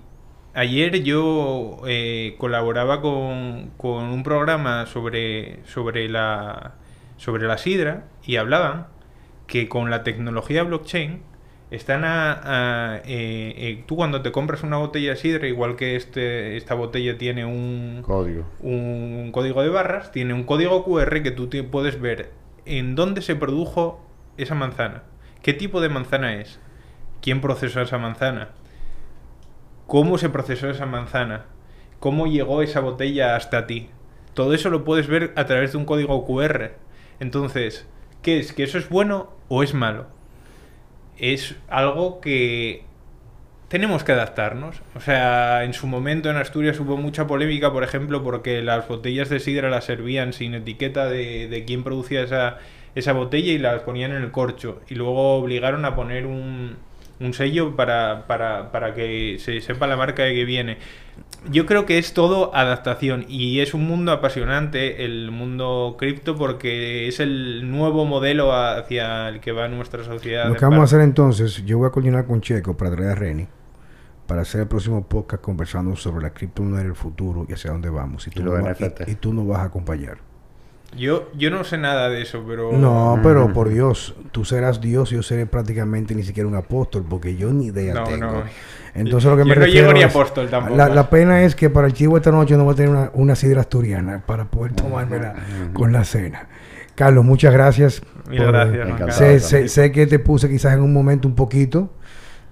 ayer yo eh, colaboraba con, con un programa sobre, sobre, la, sobre la sidra y hablaban que con la tecnología blockchain están a, a- eh, eh, tú cuando te compras una botella de sidra, igual que este, esta botella tiene un, Código. un código de barras, tiene un código QR que tú te- puedes ver en dónde se produjo esa manzana, qué tipo de manzana es, quién procesó esa manzana, cómo se procesó esa manzana, cómo llegó esa botella hasta ti. Todo eso lo puedes ver a través de un código QR. Entonces, ¿qué es? ¿Que eso es bueno o es malo? Es algo que tenemos que adaptarnos. O sea, en su momento en Asturias hubo mucha polémica, por ejemplo, porque las botellas de sidra las servían sin etiqueta de, quién producía esa, esa botella y las ponían en el corcho. Y luego obligaron a poner un, un sello para, para, para que se sepa la marca de que viene. Yo creo que es todo adaptación y es un mundo apasionante el mundo cripto porque es el nuevo modelo hacia el que va nuestra sociedad. Lo que vamos a hacer entonces, yo voy a coordinar con Checo para traer a Reni para hacer el próximo podcast conversando sobre la criptomoneda del futuro y hacia dónde vamos. Y tú, Y no los vas- NFT. y- y tú nos vas a acompañar. Yo, yo no sé nada de eso, pero... No, pero por Dios, tú serás Dios y yo seré prácticamente ni siquiera un apóstol, porque yo ni idea No, tengo. no. Entonces lo que Yo me no refiero llego ni apóstol tampoco. La, la pena es que para el chivo esta noche no voy a tener una, una sidra asturiana para poder tomármela con la cena. Carlos, muchas gracias. Mil por- gracias. Sé, sé- sé que te puse quizás en un momento un poquito,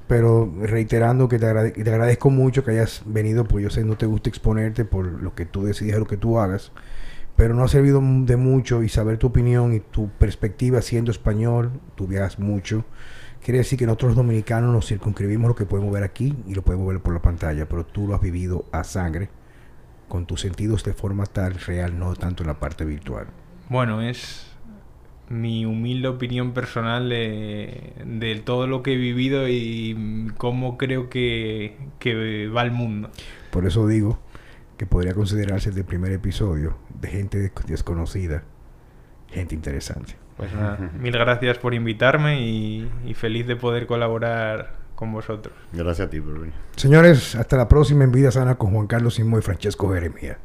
pero reiterando que te, agrade- te agradezco mucho que hayas venido, porque yo sé que no te gusta exponerte por lo que tú decides, lo que tú hagas, pero no ha servido de mucho y saber tu opinión y tu perspectiva siendo español, tú viajas mucho. Quiere decir que nosotros los dominicanos nos circunscribimos lo que podemos ver aquí y lo podemos ver por la pantalla, pero tú lo has vivido a sangre, con tus sentidos de forma tal, real, no tanto en la parte virtual. Bueno, es mi humilde opinión personal de, de todo lo que he vivido y cómo creo que, que va el mundo. Por eso digo que podría considerarse el primer episodio de gente des- desconocida, gente interesante. Pues nada, mil gracias por invitarme y, y feliz de poder colaborar con vosotros. Gracias a ti por venir. Señores, hasta la próxima en Vida Sana con Juan Carlos Simón y Francesco Jeremía.